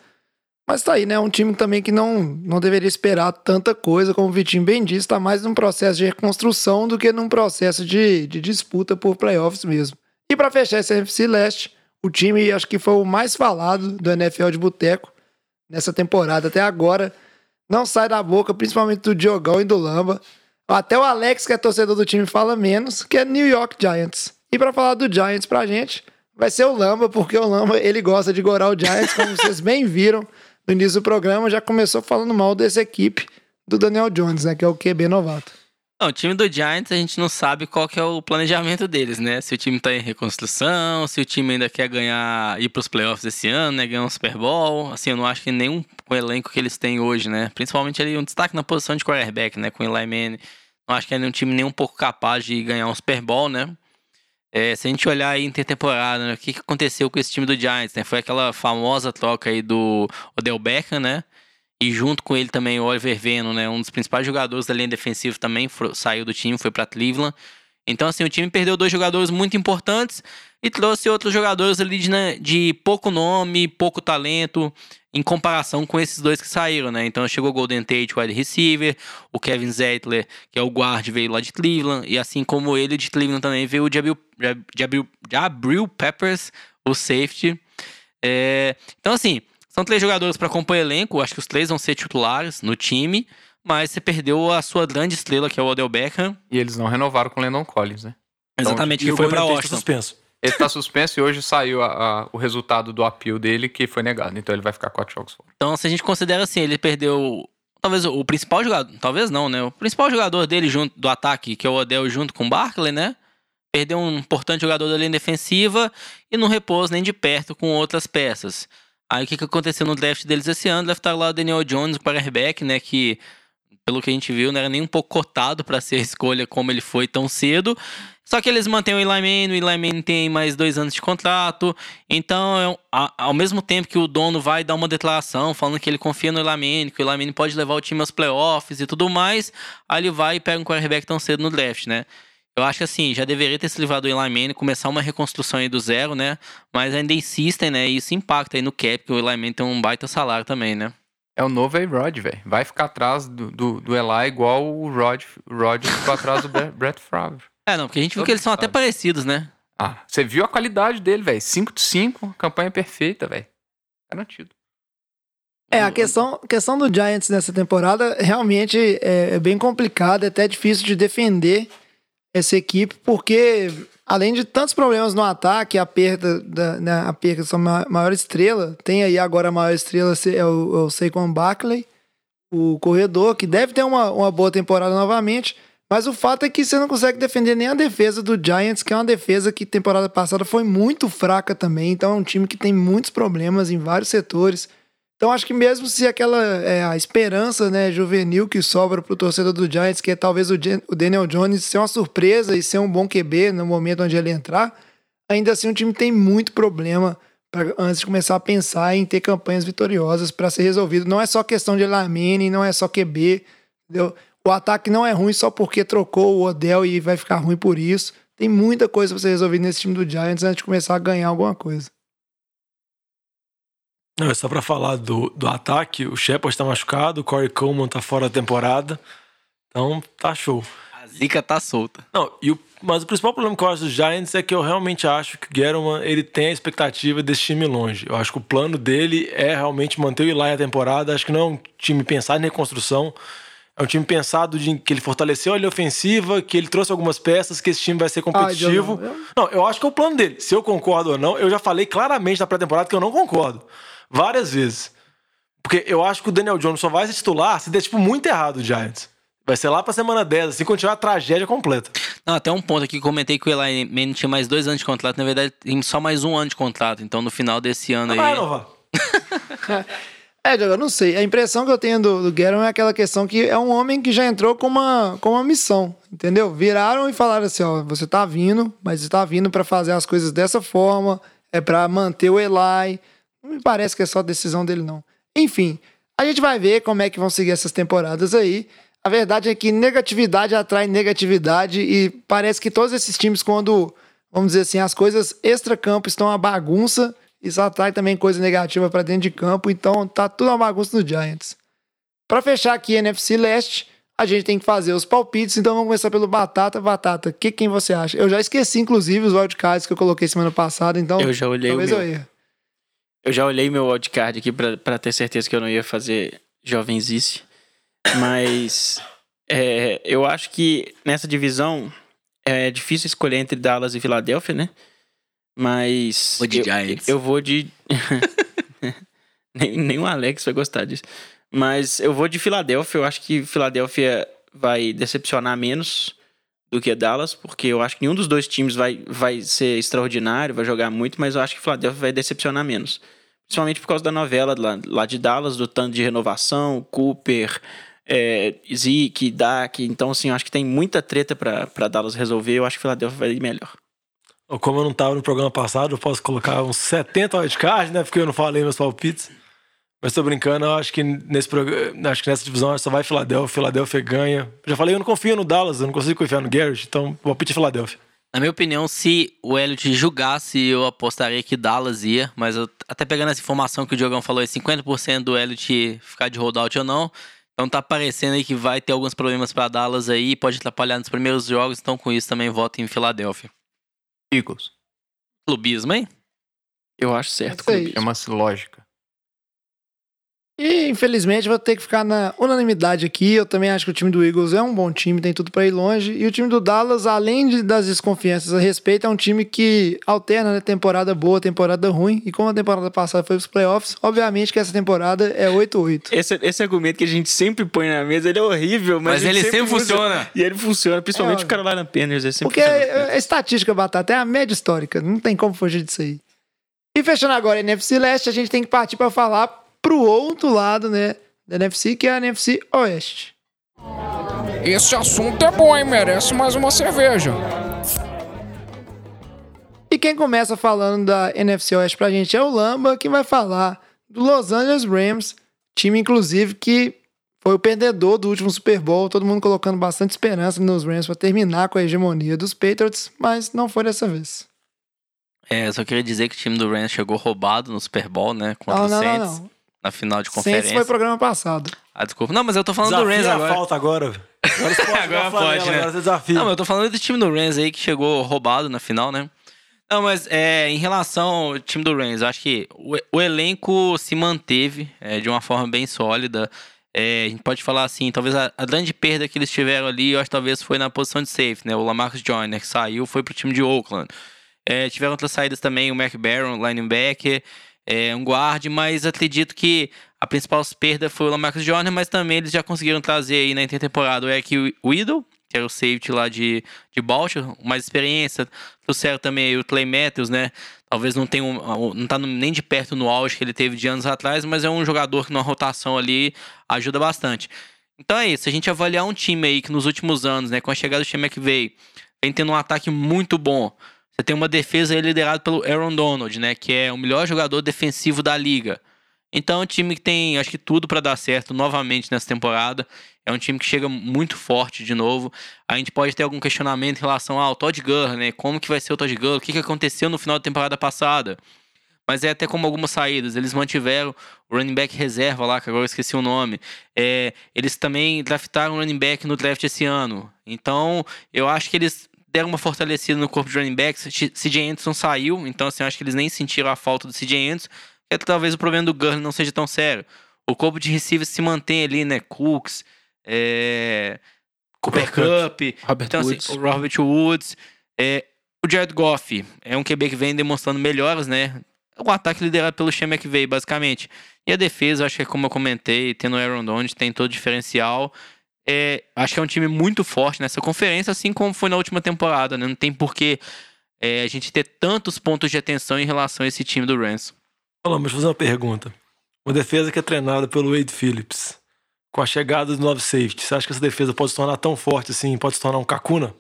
Mas tá aí, né? Um time também que não, não deveria esperar tanta coisa, como o Vitinho bem disse, tá mais num processo de reconstrução do que num processo de, de disputa por playoffs mesmo. E pra fechar esse NFC Leste, o time acho que foi o mais falado do NFL de boteco nessa temporada até agora. Não sai da boca, principalmente do Diogão e do Lamba. Até o Alex, que é torcedor do time, fala menos, que é New York Giants. E pra falar do Giants pra gente, vai ser o Lamba, porque o Lamba ele gosta de gorar o Giants, como vocês bem viram no início do programa, já começou falando mal dessa equipe do Daniel Jones, né, que é o QB novato. Não, o time do Giants a gente não sabe qual que é o planejamento deles, né? Se o time tá em reconstrução, se o time ainda quer ganhar, ir pros playoffs esse ano, né? Ganhar um Super Bowl. Assim, eu não acho que nenhum elenco que eles têm hoje, né? Principalmente ali um destaque na posição de quarterback, né? Com o Eli Manning. Não acho que é um time nem um pouco capaz de ganhar um Super Bowl, né? É, se a gente olhar aí intertemporada, né, o que, que aconteceu com esse time do Giants, né? Foi aquela famosa troca aí do Odell Beckham, né? E junto com ele também o Oliver Venom, né? Um dos principais jogadores da linha defensiva também fro- saiu do time, foi para Cleveland. Então, assim, o time perdeu dois jogadores muito importantes e trouxe outros jogadores ali de, né, de pouco nome, pouco talento, em comparação com esses dois que saíram, né? Então chegou o Golden Tate, wide receiver, o Kevin Zettler, que é o guard, veio lá de Cleveland, e assim como ele de Cleveland também veio o Jabril, Jabril, Jabril Peppers, o safety. É, então, assim, são três jogadores para compor elenco, acho que os três vão ser titulares no time, mas você perdeu a sua grande estrela, que é o Odell Beckham. E eles não renovaram com o Landon Collins, né? Exatamente, E que o foi para Tate tá Washington. suspenso. Ele tá suspenso e hoje saiu a- a- o resultado do appeal dele, que foi negado. Então ele vai ficar quatro jogos fora. Então, se a gente considera assim, ele perdeu. Talvez o principal jogador. Talvez não, né? O principal jogador dele junto do ataque, que é o Odell, junto com o Barkley, né? Perdeu um importante jogador da linha defensiva e não repôs nem de perto com outras peças. Aí o que, que aconteceu no draft deles esse ano? Draftaram lá o Daniel Jones, o quarterback, né? Que, pelo que a gente viu, não era nem um pouco cotado para ser a escolha como ele foi tão cedo. Só que eles mantêm o Eli Manning, o Eli Manning tem mais dois anos de contrato. Então, é ao mesmo tempo que o dono vai dar uma declaração falando que ele confia no Eli que o Eli pode levar o time aos playoffs e tudo mais, aí ele vai e pega um quarterback tão cedo no draft, né? Eu acho que assim, já deveria ter se livrado do Eli Manning, começar uma reconstrução aí do zero, né? Mas ainda insistem, né? E isso impacta aí no cap, porque o Eli Manning tem um baita salário também, né? É o novo A-Rod, velho. Vai ficar atrás do, do, do Eli igual o Rod, o Rod ficou atrás do Bre- Brett Favre. É, não, porque a gente viu que eles são mundo até sabe. parecidos, né? Ah, você viu a qualidade dele, velho. 5 de 5, campanha perfeita, velho. garantido. É, a questão, a questão do Giants nessa temporada realmente é, é bem complicada, é até difícil de defender essa equipe, porque além de tantos problemas no ataque, a perda da né, a perda da sua ma- maior estrela, tem aí agora a maior estrela é o, é o Saquon Barkley, o corredor, que deve ter uma, uma boa temporada novamente, mas o fato é que você não consegue defender nem a defesa do Giants, que é uma defesa que temporada passada foi muito fraca também, então é um time que tem muitos problemas em vários setores. Então acho que mesmo se aquela é, a esperança né, juvenil que sobra pro torcedor do Giants, que é talvez o, o Daniel Jones ser uma surpresa e ser um bom QB no momento onde ele entrar, ainda assim o time tem muito problema pra, antes de começar a pensar em ter campanhas vitoriosas para ser resolvido. Não é só questão de Lamine, não é só QB, entendeu? O ataque não é ruim só porque trocou o Odell e vai ficar ruim por isso. Tem muita coisa pra ser resolvida nesse time do Giants antes de começar a ganhar alguma coisa. Não, é só pra falar do, do ataque. O Shepard tá machucado, o Corey Coleman tá fora da temporada. Então, tá show. A zica tá solta. Não, e o, mas o principal problema que eu acho dos Giants é que eu realmente acho que o Gettleman, ele tem a expectativa desse time longe. Eu acho que o plano dele é realmente manter o Eli a temporada. Acho que não é um time pensado em reconstrução. É um time pensado de que ele fortaleceu a linha ofensiva, que ele trouxe algumas peças, que esse time vai ser competitivo. Eu- Não, eu acho que é o plano dele. Se eu concordo ou não, eu já falei claramente na pré-temporada que eu não concordo. Várias vezes. Porque eu acho que o Daniel Jones só vai ser titular se der, tipo, muito errado o Giants. Vai ser lá pra semana 10, assim, quando tiver a tragédia completa. Não, até um ponto aqui que eu comentei que o Eli Manning tinha mais dois anos de contrato. Na verdade, tem só mais um ano de contrato. Então, no final desse ano Não vai aí. renovar. É, Diogo, eu não sei. A impressão que eu tenho do, do Guerrero é aquela questão que é um homem que já entrou com uma, com uma missão, entendeu? Viraram e falaram assim, ó, você tá vindo, mas você tá vindo pra fazer as coisas dessa forma, é pra manter o Eli. Não me parece que é só decisão dele, não. Enfim, a gente vai ver como é que vão seguir essas temporadas aí. A verdade é que negatividade atrai negatividade e parece que todos esses times, quando, vamos dizer assim, as coisas extra-campo estão uma bagunça, isso atrai também coisa negativa pra dentro de campo, então tá tudo uma bagunça no Giants. Pra fechar aqui a NFC Leste, a gente tem que fazer os palpites, então vamos começar pelo Batata. Batata, que quem você acha? Eu já esqueci, inclusive, os wildcards que eu coloquei semana passada, então Eu já olhei o talvez meu. eu erre. Eu já olhei meu wildcard aqui pra, pra ter certeza que eu não ia fazer jovenzice. Mas é, eu acho que nessa divisão é difícil escolher entre Dallas e Filadélfia, né? Mas. Vou de eu, Giants. Eu vou de. nem, nem o Alex vai gostar disso. Mas eu vou de Filadélfia. Eu acho que Filadélfia vai decepcionar menos do que Dallas, porque eu acho que nenhum dos dois times vai, vai ser extraordinário, vai jogar muito, mas eu acho que Filadélfia vai decepcionar menos. Principalmente por causa da novela lá, lá de Dallas, do tanto de renovação, Cooper, é, Zeke, Dak. Então, assim, eu acho que tem muita treta pra Dallas resolver. Eu acho que Filadélfia vai ir melhor. Como eu não tava no programa passado, eu posso colocar uns 70 wildcards, né? Porque eu não falei meus palpites. Mas tô brincando, eu acho que nesse programa, acho que nessa divisão só vai Filadélfia, Filadélfia ganha. Já falei, eu não confio no Dallas, eu não consigo confiar no Garrett, então palpite é Filadélfia. Na minha opinião, se o Elliot julgasse, eu apostaria que Dallas ia. Mas eu, até pegando essa informação que o Diogão falou, é 50% do Elliot ficar de holdout ou não. Então tá parecendo aí que vai ter alguns problemas pra Dallas aí, pode atrapalhar nos primeiros jogos. Então com isso também voto em Filadélfia. Eagles. Clubismo, hein? Eu acho certo. Aí. Clube. Chama-se lógica. E infelizmente vou ter que ficar na unanimidade aqui. Eu também acho que o time do Eagles é um bom time, tem tudo pra ir longe. E o time do Dallas, além de, das desconfianças a respeito, é um time que alterna né, temporada boa, temporada ruim. E como a temporada passada foi pros playoffs, obviamente que essa temporada é 8-8. Esse, esse argumento que a gente sempre põe na mesa, ele é horrível, mas, Mas ele sempre funciona. E ele funciona, principalmente É, o Carolina Panthers. Ele sempre Porque funciona. é, é estatística, Batata, é a média histórica. Não tem como fugir disso aí. E fechando agora a NFC Leste, a gente tem que partir pra falar pro outro lado, né? Da NFC, que é a NFC Oeste. Esse assunto é bom, hein? Merece mais uma cerveja. E quem começa falando da NFC Oeste pra gente é o Lamba, que vai falar do Los Angeles Rams, time inclusive que foi o perdedor do último Super Bowl, todo mundo colocando bastante esperança nos Rams pra terminar com a hegemonia dos Patriots, mas não foi dessa vez. É, só queria dizer que o time do Rams chegou roubado no Super Bowl, né? Contra Não, o não, não, Saints. não. Na final de Saints conferência. foi programa passado. Ah, desculpa. Não, mas eu tô falando do Rams Desafia a agora. falta agora. Agora pode Agora pode, né? Agora você desafia. Não, mas eu tô falando do time do Rams aí que chegou roubado na final, né? Não, mas é, em relação ao time do Rams, eu acho que o, o elenco se manteve é, de uma forma bem sólida. É, a gente pode falar assim, talvez a, a, grande perda que eles tiveram ali, eu acho que talvez foi na posição de safe, né? O Lamarcus Joyner, que saiu, foi pro time de Oakland. É, tiveram outras saídas também, o Mac Barron, linebacker, é, um guard, mas acredito que a principal perda foi o Lamarcus Joyner, mas também eles já conseguiram trazer aí na intertemporada o Eric Weedle, que era o safety lá de, de Baltimore, mais experiência. Trouxeram também o Clay Matthews, né? Talvez não tenha um, não tá nem de perto no auge que ele teve de anos atrás, mas é um jogador que numa rotação ali ajuda bastante. Então é isso, a gente avaliar um time aí que nos últimos anos, né, com a chegada do time que veio, vem tendo um ataque muito bom. Você tem uma defesa liderada pelo Aaron Donald, né, que é o melhor jogador defensivo da liga. Então é um time que tem, acho que tudo para dar certo novamente nessa temporada. É um time que chega muito forte de novo. A gente pode ter algum questionamento em relação ao Todd Gurley, né? Como que vai ser o Todd Gurley? O que, que aconteceu no final da temporada passada? Mas é até como algumas saídas. Eles mantiveram o running back reserva lá, que agora eu esqueci o nome. É, eles também draftaram running back no draft esse ano. Então, eu acho que eles deram uma fortalecida no corpo de running backs. CJ Anderson saiu, então assim, eu acho que eles nem sentiram a falta do CJ Anderson é que talvez o problema do Gurley não seja tão sério. O corpo de receivers se mantém ali, né? Cooks, é... Cooper Cup, Robert então, assim, Woods. o Robert Woods, é... o Jared Goff é um QB que vem demonstrando melhoras, né? O ataque liderado pelo Sean McVay, basicamente. E a defesa, acho que é como eu comentei, tendo o Aaron Donald, tem todo o diferencial. É, acho que é um time muito forte nessa conferência, assim como foi na última temporada, né? Não tem porquê é, a gente ter tantos pontos de atenção em relação a esse time do Rams. Olá, mas vou fazer uma pergunta. Uma defesa que é treinada pelo Wade Phillips, com a chegada do novo safety, você acha que essa defesa pode se tornar tão forte assim, pode se tornar um Kakuna?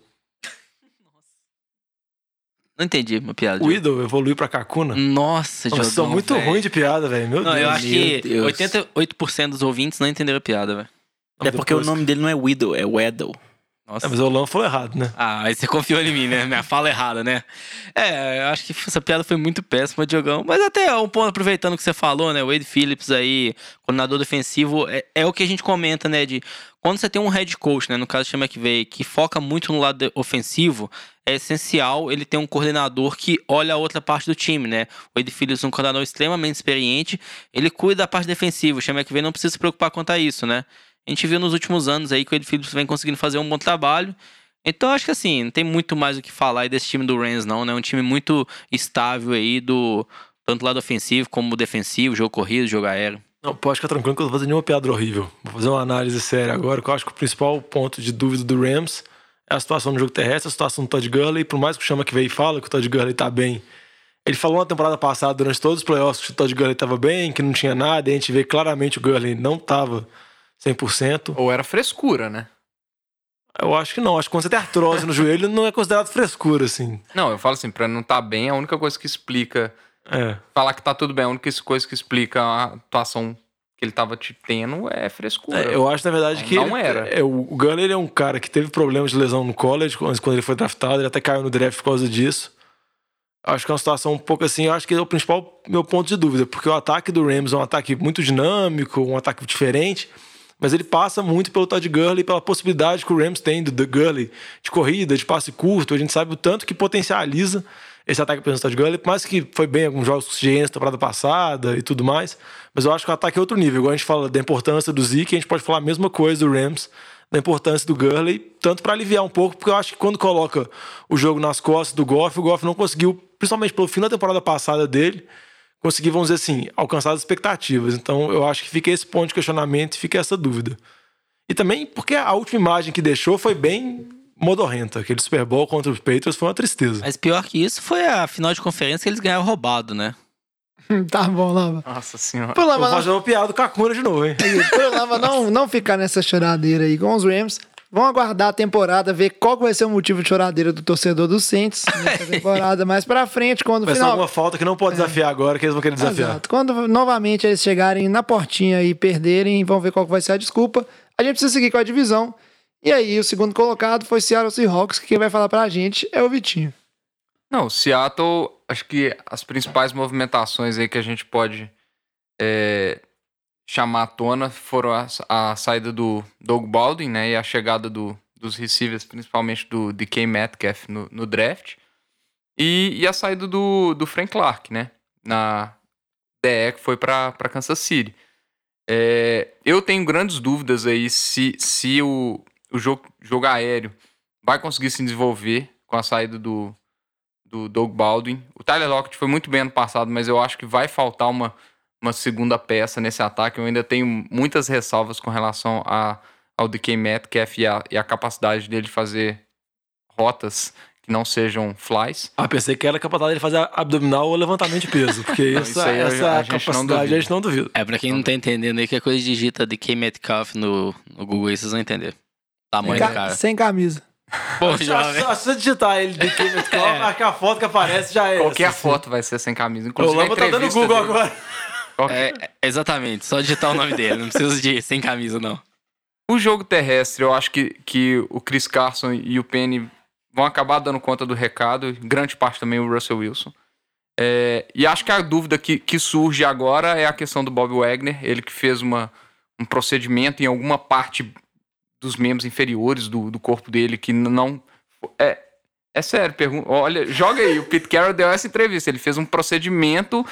Não entendi uma piada. O Idol evoluiu pra Kakuna? Nossa, Vocês são muito ruins de piada, velho. Meu Não, Deus. eu acho Meu que Deus. 88% dos ouvintes não entenderam a piada, velho. É porque o nome dele não é Widow, é Weddle. Nossa. É, mas o Olan falou errado, né? Ah, aí você confiou em mim, né? Minha fala errada, né? É, eu acho que essa piada foi muito péssima, Diogão. Mas até um ponto, aproveitando o que você falou, né? O Wade Phillips aí, coordenador defensivo, é, é o que a gente comenta, né? De quando você tem um head coach, né? No caso do McVay, que foca muito no lado ofensivo, é essencial ele ter um coordenador que olha a outra parte do time, né? O Wade Phillips é um coordenador extremamente experiente, ele cuida da parte defensiva. O Sean McVay não precisa se preocupar quanto a isso, né? A gente viu nos últimos anos aí que o Wade Phillips vem conseguindo fazer um bom trabalho. Então acho que assim, não tem muito mais o que falar aí desse time do Rams, não, né? Um time muito estável aí do tanto lado ofensivo como defensivo, jogo corrido, jogo aéreo. Não, pode ficar tranquilo que eu não vou fazer nenhuma piada horrível. Vou fazer uma análise séria agora, que eu acho que o principal ponto de dúvida do Rams é a situação no jogo terrestre, a situação do Todd Gurley. Por mais que o Chama que veio e fala que o Todd Gurley tá bem, ele falou na temporada passada, durante todos os playoffs, que o Todd Gurley tava bem, que não tinha nada, e a gente vê claramente o Gurley não tava 100%. Ou era frescura, né? Eu acho que não. Acho que quando você tem artrose no joelho, não é considerado frescura, assim. Não, eu falo assim, pra não estar bem, a única coisa que explica. É. Falar que tá tudo bem, a única coisa que explica a atuação que ele tava te tendo é frescura. É, eu acho, na verdade, Não, que. não ele- era. É, o Gurley ele é um cara que teve problemas de lesão no college, quando quando ele foi draftado, ele até caiu no draft por causa disso. Acho que é uma situação um pouco assim, eu acho que é o principal meu ponto de dúvida, porque o ataque do Rams é um ataque muito dinâmico, um ataque diferente, mas ele passa muito pelo Todd Gurley, pela possibilidade que o Rams tem do, Gurley de corrida, de passe curto, a gente sabe o tanto que potencializa esse ataque pelo Todd Gurley, por mais que foi bem em alguns jogos CGN na temporada passada e tudo mais, mas eu acho que o ataque é outro nível. Igual a gente fala da importância do Zeke, a gente pode falar a mesma coisa do Rams, da importância do Gurley, tanto para aliviar um pouco, porque eu acho que quando coloca o jogo nas costas do Goff, o Goff não conseguiu, principalmente pelo fim da temporada passada dele, conseguir, vamos dizer assim, alcançar as expectativas. Então eu acho que fica esse ponto de questionamento e fica essa dúvida. E também porque a última imagem que deixou foi bem modorrenta. Aquele Super Bowl contra os Patriots foi uma tristeza. Mas pior que isso foi a final de conferência que eles ganharam roubado, né? tá bom, Lava. Nossa senhora. Vou Lava, não, fazer uma piada do Kakuna de novo, hein? pro Lava não, não ficar nessa choradeira aí com os Rams. Vamos aguardar a temporada, ver qual vai ser o motivo de choradeira do torcedor dos Saints nessa temporada mais pra frente, quando Vai ser final. alguma falta que não pode desafiar agora, que eles vão querer desafiar. Exato. Quando novamente eles chegarem na portinha e perderem, vão ver qual que vai ser a desculpa. A gente precisa seguir com a divisão. E aí, o segundo colocado foi Seattle Seahawks, que quem vai falar pra gente é o Vitinho. Não, Seattle, acho que as principais movimentações aí que a gente pode é, chamar à tona foram a, a saída do Doug Baldwin, né? E a chegada do, dos receivers, principalmente do DK Metcalf no, no draft. E, e a saída do, do Frank Clark, né? Na DE que foi para Kansas City. É, eu tenho grandes dúvidas aí se, se o, o jogo, jogo aéreo vai conseguir se desenvolver com a saída do, do Doug Baldwin. O Tyler Lockett foi muito bem ano passado, mas eu acho que vai faltar uma, uma segunda peça nesse ataque. Eu ainda tenho muitas ressalvas com relação a, ao DK Metcalf e a, e a capacidade dele de fazer rotas que não sejam flies. Ah, pensei que era a capacidade dele fazer abdominal ou levantamento de peso, porque Não, essa, isso aí a- essa a não capacidade a gente não duvida. É, pra quem não tá entendendo aí, que a coisa digita de K Metcalf no, no Google aí, vocês vão entender. Tamanho Ca- do cara. Sem camisa. Pô, Se jovem. se você digitar ele de acho que a foto que aparece já é Qualquer essa, assim. foto vai ser sem camisa. O Inclusive, a Lamba tá dando Google dele. agora. É, é, exatamente, só digitar o nome dele, não precisa de sem camisa, não. O jogo terrestre, eu acho que, que o Chris Carson e o Penny vão acabar dando conta do recado, grande parte também o Russell Wilson. É, e acho que a dúvida que, que surge agora é a questão do Bob Wagner, ele que fez uma, um procedimento em alguma parte dos membros inferiores do, do corpo dele que não. É, é sério, pergunta, olha, joga aí. O Pete Carroll deu essa entrevista. Ele fez um procedimento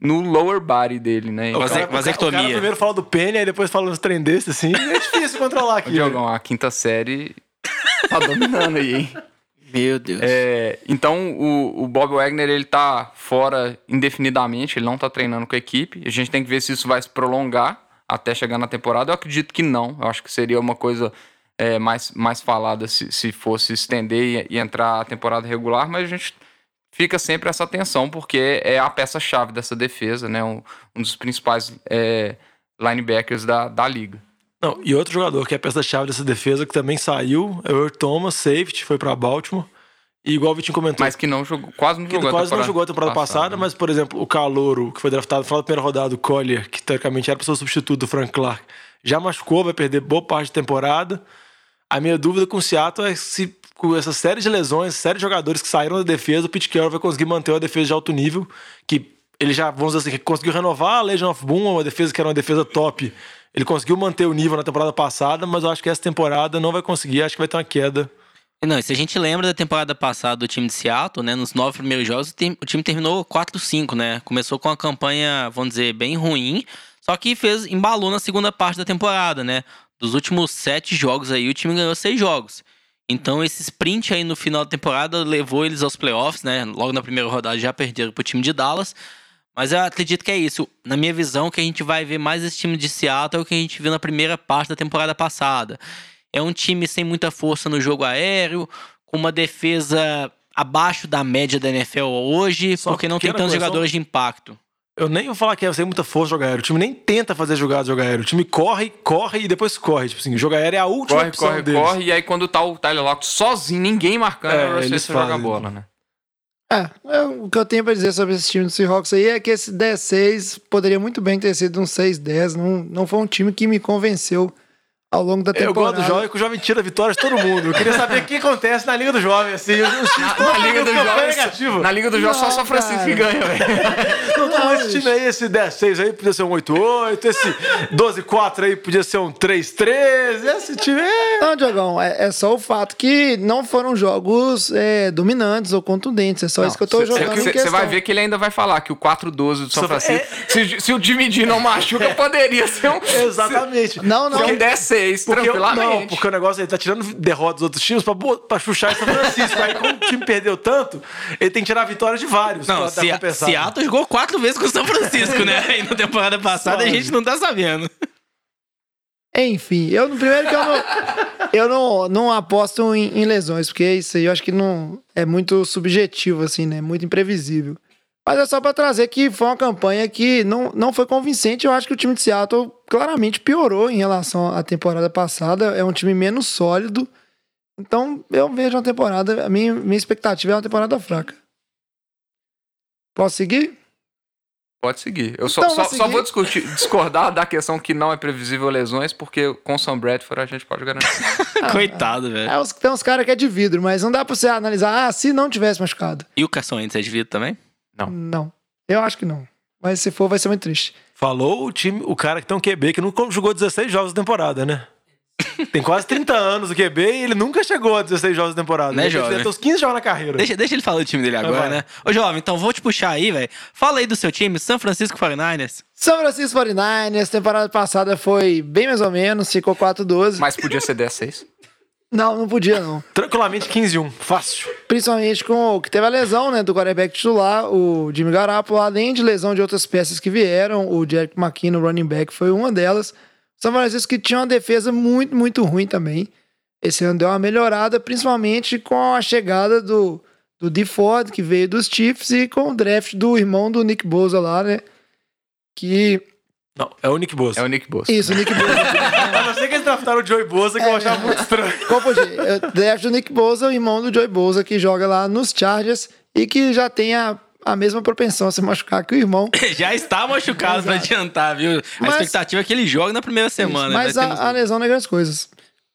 no lower body dele, né? O Vase- cara- o cara- vasectomia. O cara primeiro fala do Penny, aí depois fala uns trem desse, assim. É difícil controlar aqui. Diogão, a quinta série tá dominando aí, hein? Meu Deus. É, então, o, o Bob Wagner, ele tá fora indefinidamente, ele não tá treinando com a equipe. A gente tem que ver se isso vai se prolongar até chegar na temporada. Eu acredito que não. Eu acho que seria uma coisa é, mais, mais falada se, se fosse estender e, e entrar a temporada regular, mas a gente fica sempre essa tensão, porque é a peça-chave dessa defesa, né? Um, um dos principais é, linebackers da, da liga. Não, e outro jogador que é peça-chave dessa defesa, que também saiu, é o Earl Thomas, safety, foi pra Baltimore. E igual o Vitinho comentou, Mas que não jogou, quase não jogou a quase não jogou a temporada passada, né? mas, por exemplo, o Calouro, que foi draftado no final da primeira rodada, o Collier, que teoricamente era para ser o substituto do Frank Clark, já machucou, vai perder boa parte da temporada. A minha dúvida com o Seattle é se, com essa série de lesões, série de jogadores que saíram da defesa, o Pete Carroll vai conseguir manter uma defesa de alto nível, que ele já, vamos dizer assim, conseguiu renovar a Legion of Boom, uma defesa que era uma defesa top. Ele conseguiu manter o nível na temporada passada, mas eu acho que essa temporada não vai conseguir, acho que vai ter uma queda. Não, se a gente lembra da temporada passada do time de Seattle, né? Nos nove primeiros jogos, o time, o time terminou 4-5, né? Começou com uma campanha, vamos dizer, bem ruim, só que fez, embalou na segunda parte da temporada, né? Dos últimos sete jogos aí, o time ganhou seis jogos. Então, esse sprint aí no final da temporada levou eles aos playoffs, né? Logo na primeira rodada já perderam pro time de Dallas. Mas eu acredito que é isso. Na minha visão, que a gente vai ver mais esse time de Seattle é o que a gente viu na primeira parte da temporada passada. É um time sem muita força no jogo aéreo, com uma defesa abaixo da média da NFL hoje, Só porque não tem tantos jogadores de impacto. Eu nem vou falar que é sem muita força jogar aéreo. O time nem tenta fazer jogada jogar aéreo. O time corre, corre e depois corre. Tipo assim, jogar aéreo é a última Corre, opção corre, deles. corre. E aí, quando tá o Tyler Lockett sozinho, ninguém marcando, É, é, eles joga a bola, né? É, é, o que eu tenho pra dizer sobre esse time do Seahawks aí é que esse 10-6 poderia muito bem ter sido um 6-10. Não, não foi um time que me convenceu ao longo da Eu gosto temporada. do jovem, que o jovem tira a vitória de todo mundo. Eu queria saber o que acontece na Liga do Jovem, assim. Na Liga do Jovem, negativo. na Liga do Jovem só Não, São Francisco que ganha, velho. Não, não, esse time aí, esse 10-6 aí podia ser um 8-8, esse 12-4 aí podia ser um 3-3. Esse time é. Não, Diogão, é, é só o fato que não foram jogos é, dominantes ou contundentes. É só isso que eu tô jogando em Você vai ver que ele ainda vai falar que o 4-12 do São Francisco, se, se o Jimmy D não machuca, poderia ser um. Exatamente. Não, não. Ser um 10-6, Porque, tranquilamente. não, porque o negócio ele tá tirando derrotas dos outros times pra, pra chuchar em São Francisco. Aí, como o time perdeu tanto, ele tem que tirar a vitória de vários. Não, Se-. Seattle jogou quatro vezes com o São Francisco, né? E na temporada passada a gente não tá sabendo. Enfim, eu no primeiro que eu não, eu não, não aposto em, em lesões, porque isso aí eu acho que não é muito subjetivo, assim, né? Muito imprevisível. Mas é só pra trazer que foi uma campanha que não, não foi convincente. Eu acho que o time de Seattle claramente piorou em relação à temporada passada. É um time menos sólido. Então eu vejo uma temporada. A minha, minha expectativa é uma temporada fraca. Posso seguir? Pode seguir. Eu só, Então, só, vou só vou discutir, discordar da questão que não é previsível lesões, porque com o Sam Bradford a gente pode garantir. Coitado, velho. É, tem uns caras que é de vidro, mas não dá pra você analisar. Ah, se não tivesse machucado. E o Carson Wentz é de vida também? Não. Não. Eu acho que não. Mas se for, vai ser muito triste. Falou o time, o cara que tem um QB que não jogou 16 jogos da temporada, né? Tem quase 30 anos o QB e ele nunca chegou a 16 jogos de temporada. Né, ele jovem? deve ter uns 15 jogos na carreira. Deixa, deixa ele falar do time dele agora, vai. né? Ô, jovem, então vou te puxar aí, velho. Fala aí do seu time, San Francisco 49ers. São Francisco 49ers, temporada passada foi bem mais ou menos, ficou 4-12. Mas podia ser 10-6. Não, não podia não. Tranquilamente 15-1. Fácil. Principalmente com o que teve a lesão, né, do quarterback titular, o Jimmy Garoppolo, além de lesão de outras peças que vieram, o Jerick McKinnon, running back, foi uma delas. São Francisco que tinha uma defesa muito, muito ruim também. Esse ano deu uma melhorada, principalmente com a chegada do, do D. Ford, que veio dos Chiefs, e com o draft do irmão do Nick Bosa lá, né? Que. Não, é o Nick Bosa. É o Nick Bosa. Isso, o Nick Bosa. A não ser que eles draftaram o Joey Bosa, que eu É, achava né? muito estranho. Confundi. O draft do Nick Bosa, o irmão do Joey Bosa, que joga lá nos Chargers e que já tem a, a mesma propensão a se machucar que o irmão. Já está machucado pra adiantar, viu? A Mas- expectativa é que ele jogue na primeira semana. né? Mas a, a lesão não é grandes coisas.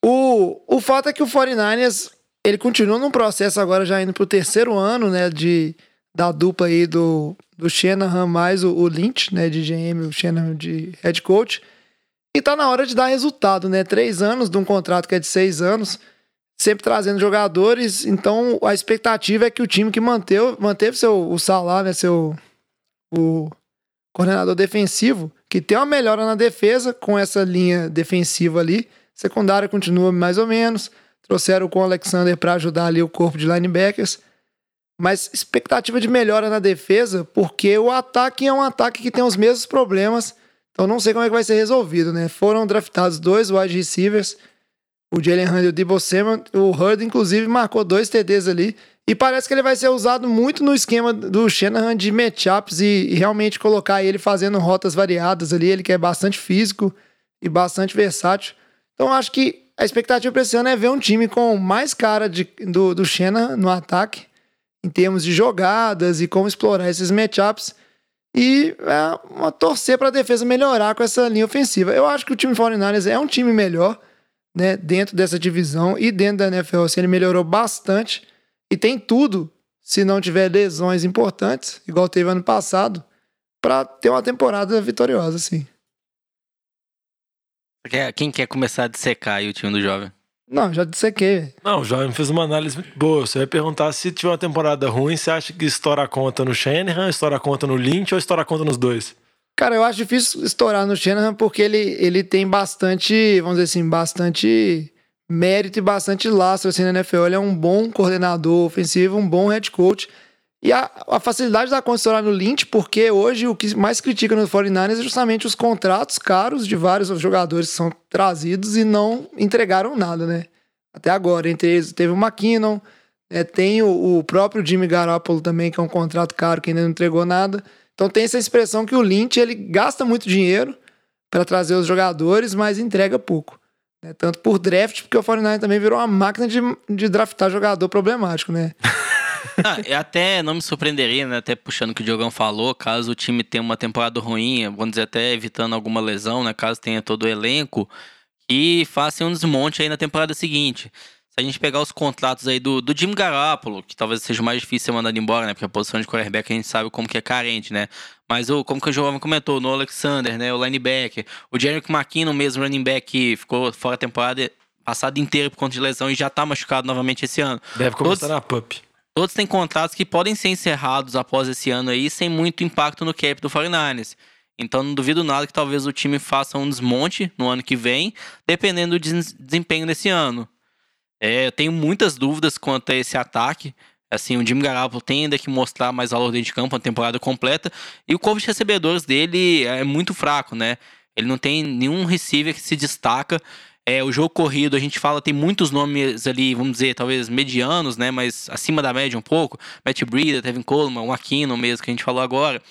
O, o fato é que o 49ers, ele continua num processo agora já indo pro terceiro ano, né, de, da dupla aí do, do Shanahan mais o, o Lynch, né, de GM, o Shanahan de head coach. E tá na hora de dar resultado, né? Três anos de um contrato que é de seis anos, sempre trazendo jogadores. Então a expectativa é que o time que manteve, manteve seu, o salário, né, seu o coordenador defensivo, que tem uma melhora na defesa com essa linha defensiva ali. Secundária continua mais ou menos. Trouxeram com o Alexander para ajudar ali o corpo de linebackers. Mas expectativa de melhora na defesa, porque o ataque é um ataque que tem os mesmos problemas. Então não sei como é que vai ser resolvido, né? Foram draftados dois wide receivers, o Jalen Hunt e o Debo Samuel. O Hurd, inclusive, marcou dois TDs ali. E parece que ele vai ser usado muito no esquema do Shanahan de matchups e, e realmente colocar ele fazendo rotas variadas ali. Ele que é bastante físico e bastante versátil. Então acho que a expectativa para esse ano é ver um time com mais cara de, do, do Shanahan no ataque, em termos de jogadas e como explorar esses matchups. E é, uma torcer para a defesa melhorar com essa linha ofensiva. Eu acho que o time 49ers é um time melhor, né, dentro dessa divisão e dentro da NFL. Assim, ele melhorou bastante e tem tudo, se não tiver lesões importantes, igual teve ano passado, para ter uma temporada vitoriosa, assim. Quem quer começar a dissecar aí o time do jovem? Não, já dissequei. velho. Não, o Jovem fez uma análise muito boa. Você vai perguntar se tiver uma temporada ruim, você acha que estoura a conta no Shanahan, estoura a conta no Lynch ou estoura a conta nos dois? Cara, eu acho difícil estourar no Shanahan porque ele, ele tem bastante, vamos dizer assim, bastante mérito e bastante lastro assim, na NFL. Ele é um bom coordenador ofensivo, um bom head coach. E a, a facilidade da estourar no Lynch, porque hoje o que mais critica no 49ers é justamente os contratos caros de vários jogadores que são trazidos e não entregaram nada, né? Até agora. Entre eles teve o McKinnon, né? tem o, o próprio Jimmy Garoppolo também, que é um contrato caro que ainda não entregou nada. Então tem essa expressão que o Lynch ele gasta muito dinheiro para trazer os jogadores, mas entrega pouco. né? Tanto por draft, porque o 49 também virou uma máquina de, de draftar jogador problemático, né? Ah, eu até não me surpreenderia, né? Até puxando o que o Diogão falou, caso o time tenha uma temporada ruim, vamos dizer, até evitando alguma lesão, né? Caso tenha todo o elenco, e faça um desmonte aí na temporada seguinte. Se a gente pegar os contratos aí do, do Jim Garoppolo, que talvez seja o mais difícil ser mandado embora, né? Porque a posição de quarterback a gente sabe como que é carente, né? Mas o, como que o Jovem comentou, no Alexander, né? O linebacker, o Jerick McKinnon mesmo, running back, que ficou fora a temporada passada inteira por conta de lesão e já tá machucado novamente esse ano. Deve começar Todos- na PUP. Todos têm contratos que podem ser encerrados após esse ano aí, sem muito impacto no cap do 49ers. Então não duvido nada que talvez o time faça um desmonte no ano que vem, dependendo do des- desempenho desse ano. É, eu tenho muitas dúvidas quanto a esse ataque. Assim, o Jimmy Garoppolo tem ainda que mostrar mais valor dentro de campo, uma temporada completa. E o corpo de recebedores dele é muito fraco, né? Ele não tem nenhum receiver que se destaca. É, o jogo corrido, a gente fala, tem muitos nomes ali, vamos dizer, talvez medianos, né? Mas acima da média um pouco. Matt Breida, Tevin Coleman, o Aquino mesmo, que a gente falou agora.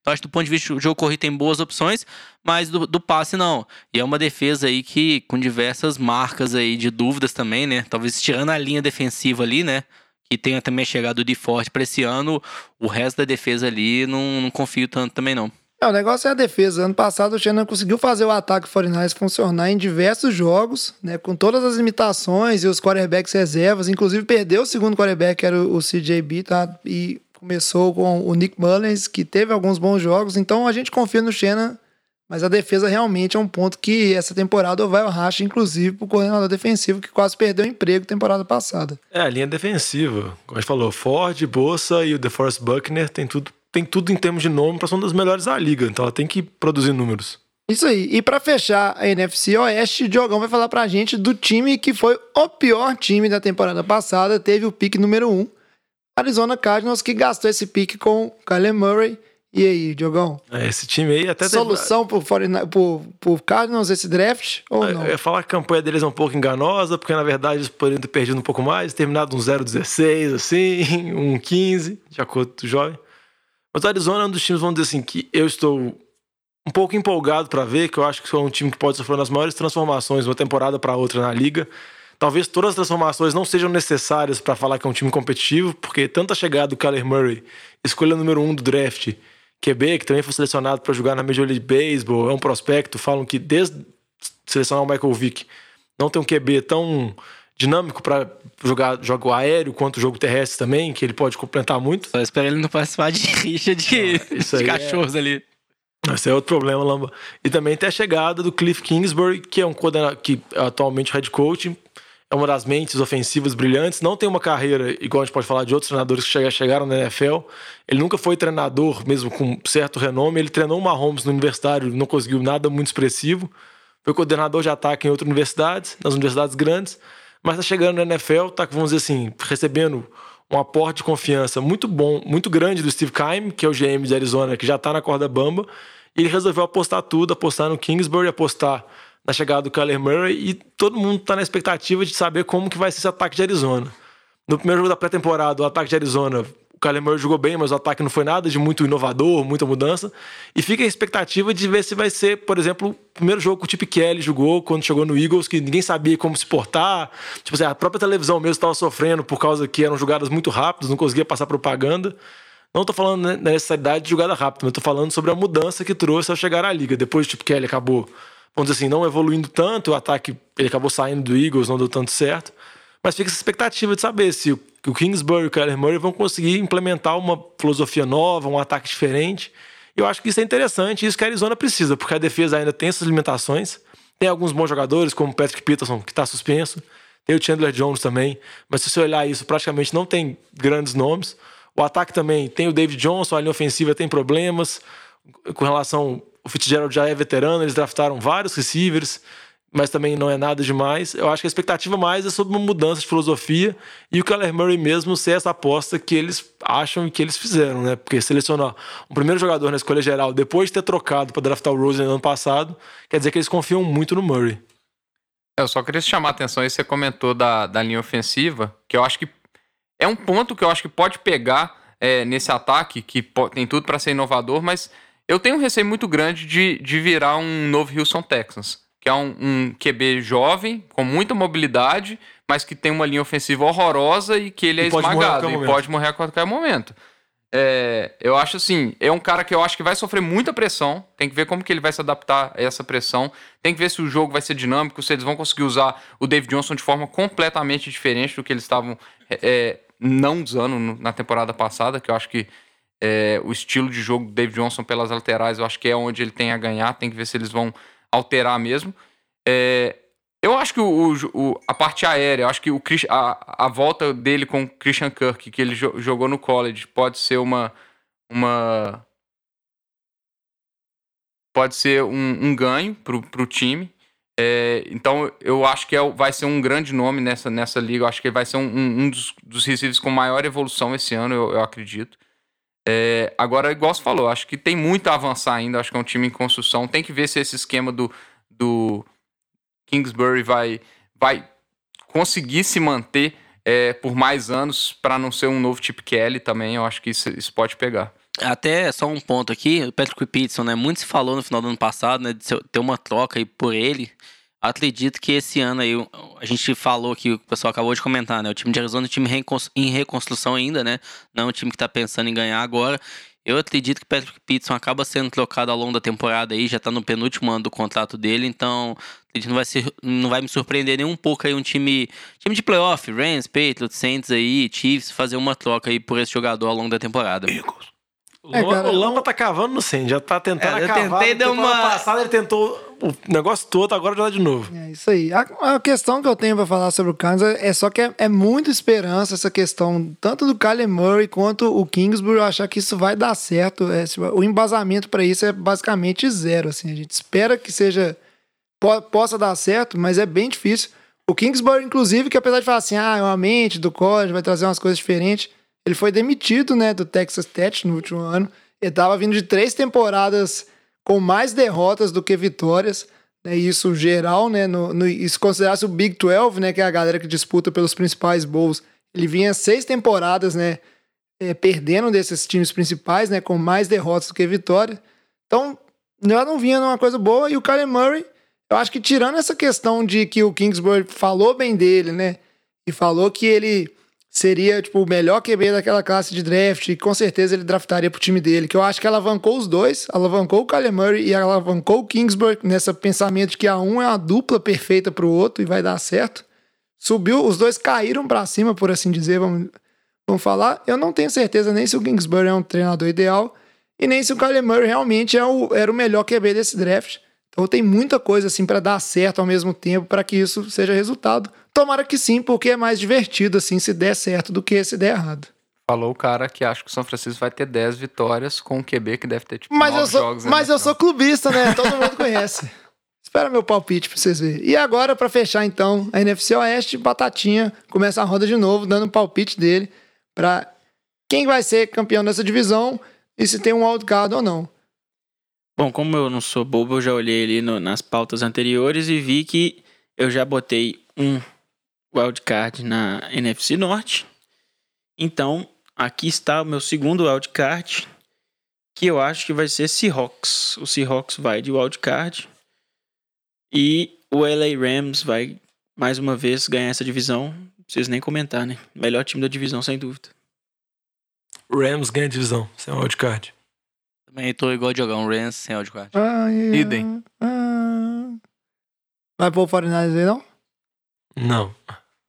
Então, acho que do ponto de vista do jogo corrido tem boas opções, mas do, do passe não. E é uma defesa aí que, com diversas marcas aí de dúvidas também, né? Talvez tirando a linha defensiva ali, né? Que tenha também chegado de forte para esse ano, o resto da defesa ali não, não confio tanto também não. É, o negócio é a defesa. Ano passado o Shannon conseguiu fazer o ataque 49ers funcionar em diversos jogos, né, com todas as limitações e os quarterbacks reservas. Inclusive perdeu o segundo quarterback, que era o o CJB, tá? E começou com o Nick Mullins, que teve alguns bons jogos. Então a gente confia no Shannon Mas a defesa realmente é um ponto que essa temporada vai o racha, inclusive, pro coordenador defensivo, que quase perdeu o emprego temporada passada. É, a linha defensiva. Como a gente falou, Ford, Bossa e o DeForest Buckner tem tudo, tem tudo em termos de nome para ser uma das melhores da liga. Então ela tem que produzir números. Isso aí. E pra fechar a NFC Oeste, o Diogão vai falar pra gente do time que foi o pior time da temporada passada, teve o pique número 1. Arizona Cardinals, que gastou esse pique com Kyler Murray. E aí, Diogão? É, esse time aí até teve- Solução pro, 49 pro, pro Cardinals esse draft ou não? Eu ia falar que a campanha deles é um pouco enganosa, porque na verdade eles poderiam ter perdido um pouco mais, terminado um 0-16, assim, um 15, de acordo com o jovem. Mas o Arizona é um dos times, vamos dizer assim, que eu estou um pouco empolgado para ver, que eu acho que é um time que pode sofrer das maiores transformações de uma temporada para outra na liga. Talvez todas as transformações não sejam necessárias para falar que é um time competitivo, porque tanto a chegada do Kyler Murray, escolha número um do draft, QB, que também foi selecionado para jogar na Major League Baseball, é um prospecto. Falam que desde selecionar o Michael Vick não tem um QB tão dinâmico para jogar jogo aéreo quanto jogo terrestre também, que ele pode complementar muito. Só espero ele não participar de rixa de, isso de é- cachorros ali. Esse é outro problema, Lamba. E também tem a chegada do Cliff Kingsbury, que é um coordenador que é atualmente head coach, é uma das mentes ofensivas brilhantes, não tem uma carreira, igual a gente pode falar de outros treinadores que chega- chegaram na NFL. Ele nunca foi treinador, mesmo com certo renome. Ele treinou o Mahomes no universitário, não conseguiu nada muito expressivo. Foi coordenador de ataque em outras universidades, nas universidades grandes, mas está chegando na NFL, tá, vamos dizer assim, recebendo um aporte de confiança muito bom, muito grande do Steve Keim, que é o GM de Arizona, que já está na corda bamba. E ele resolveu apostar tudo, apostar no Kingsbury, apostar na chegada do Kyler Murray e todo mundo está na expectativa de saber como que vai ser esse ataque de Arizona. No primeiro jogo da pré-temporada, o ataque de Arizona, o Kyler Murray jogou bem, mas o ataque não foi nada de muito inovador, muita mudança. E fica a expectativa de ver se vai ser, por exemplo, o primeiro jogo que o Chip Kelly jogou quando chegou no Eagles, que ninguém sabia como se portar. Tipo assim, a própria televisão mesmo estava sofrendo por causa que eram jogadas muito rápidas, não conseguia passar propaganda. Não tô falando né, da necessidade de jogada rápida, mas tô falando sobre a mudança que trouxe ao chegar à liga. Depois o Chip Kelly acabou, vamos dizer assim, não evoluindo tanto, o ataque ele acabou saindo do Eagles, não deu tanto certo. Mas fica essa expectativa de saber se o o Kingsbury e o Kyler Murray vão conseguir implementar uma filosofia nova, um ataque diferente. Eu acho que isso é interessante, isso que a Arizona precisa, porque a defesa ainda tem essas limitações. Tem alguns bons jogadores, como o Patrick Peterson, que está suspenso. Tem o Chandler Jones também. Mas se você olhar isso, praticamente não tem grandes nomes. O ataque também tem o David Johnson, a linha ofensiva tem problemas. Com relação. O Fitzgerald já é veterano, eles draftaram vários receivers, mas também não é nada demais. Eu acho que a expectativa mais é sobre uma mudança de filosofia e o Kyler Murray mesmo ser essa aposta que eles acham e que eles fizeram, né? Porque selecionar um primeiro jogador na escolha geral depois de ter trocado para draftar o Rosen no ano passado, quer dizer que eles confiam muito no Murray. Eu só queria chamar a atenção aí, você comentou da, da linha ofensiva, que eu acho que é um ponto que eu acho que pode pegar é, nesse ataque, que tem tudo para ser inovador, mas eu tenho um receio muito grande de, de virar um novo Houston Texans, que é um, um QB jovem, com muita mobilidade, mas que tem uma linha ofensiva horrorosa e que ele é E pode esmagado qualquer e pode morrer a qualquer momento. É, eu acho assim, é um cara que eu acho que vai sofrer muita pressão. Tem que ver como que ele vai se adaptar a essa pressão. Tem que ver se o jogo vai ser dinâmico, se eles vão conseguir usar o David Johnson de forma completamente diferente do que eles estavam é, é, não usando na temporada passada, que eu acho que é, o estilo de jogo do David Johnson pelas laterais, eu acho que é onde ele tem a ganhar. Tem que ver se eles vão alterar mesmo. É, eu acho que o, o- o- a parte aérea, eu acho que o, a, a volta dele com o Christian Kirk, que ele jo- jogou no college, pode ser uma. uma pode ser um, um ganho pro, pro time. É, então eu acho que é o- vai ser um grande nome nessa, nessa liga. Eu acho que ele vai ser um, um- um dos, dos receivers com maior evolução esse ano, eu, eu acredito. É, agora, igual você falou, acho que tem muito a avançar ainda. Acho que é um time em construção. Tem que ver se esse esquema do, do Kingsbury vai, vai conseguir se manter é, por mais anos para não ser um novo Chip Kelly também. Eu acho que isso, isso pode pegar. Até só um ponto aqui, o Patrick Peterson, né? Muito se falou no final do ano passado, né? De ter uma troca aí por ele. Acredito que esse ano aí, a gente falou que o pessoal acabou de comentar, né? O time de Arizona é um time em reconstrução ainda, né? Não é um time que tá pensando em ganhar agora. Eu acredito que Patrick Peterson acaba sendo trocado ao longo da temporada aí, já tá no penúltimo ano do contrato dele, então não vai, ser, não vai me surpreender nem um pouco aí um time, time de playoff, Rams, Patriots, Saints aí, Chiefs, fazer uma troca aí por esse jogador ao longo da temporada. O É, cara, o Lamba tá cavando no 100, já tá tentando É, eu acabar. tentei, deu uma- passada ele tentou o negócio todo, agora já tá de novo. É isso aí. A, a questão que eu tenho pra falar sobre o Kansas é só que é, é muita esperança essa questão, tanto do Kyler Murray quanto o Kingsbury, eu achar que isso vai dar certo. É, o embasamento pra isso é basicamente zero. Assim. A gente espera que seja po- possa dar certo, mas é bem difícil. O Kingsbury, inclusive, que apesar de falar assim, ah, é uma mente do college, vai trazer umas coisas diferentes, ele foi demitido né, do Texas Tech no último ano. Ele tava vindo de três temporadas com mais derrotas do que vitórias. Né, isso geral, né? No, no, e se considerasse o Big 12, né? Que é a galera que disputa pelos principais bowls. Ele vinha seis temporadas, né? é, perdendo desses times principais, né? Com mais derrotas do que vitórias. Então, já não vinha numa coisa boa. E o Kyler Murray, eu acho que tirando essa questão de que o Kingsbury falou bem dele, né? E falou que ele seria, tipo, o melhor QB daquela classe de draft, e com certeza ele draftaria pro time dele, que eu acho que alavancou os dois, alavancou o Kyler Murray e alavancou o Kingsbury nesse pensamento de que a um é uma dupla perfeita pro outro e vai dar certo. Subiu, os dois caíram pra cima, por assim dizer, vamos, vamos falar. Eu não tenho certeza nem se o Kingsbury é um treinador ideal e nem se o Kyler Murray realmente é o, era o melhor QB desse draft. Então tem muita coisa assim para dar certo ao mesmo tempo para que isso seja resultado. Tomara que sim, porque é mais divertido assim se der certo do que se der errado. Falou o cara que acha que o São Francisco vai ter 10 vitórias com um QB que deve ter tipo Mas 9 eu sou, jogos. mas eu sou clubista, né? Todo mundo conhece. Espera meu palpite pra vocês verem. E agora, pra fechar então, a NFC Oeste, Batatinha começa a roda de novo, dando o palpite dele pra quem vai ser campeão dessa divisão e se tem um wildcard ou não. Bom, como eu não sou bobo, eu já olhei ali no- nas pautas anteriores e vi que eu já botei um wildcard na NFC Norte. Então, aqui está o meu segundo wildcard, que eu acho que vai ser Seahawks. O Seahawks vai de wildcard e o LA Rams vai mais uma vez ganhar essa divisão. Não preciso nem comentar, né? Melhor time da divisão, sem dúvida. Rams ganha a divisão, sem wildcard. Também tô igual de jogar um Rams sem wildcard. Ah, é, Idem. ah. Vai pôr o 49ers aí, não? Não.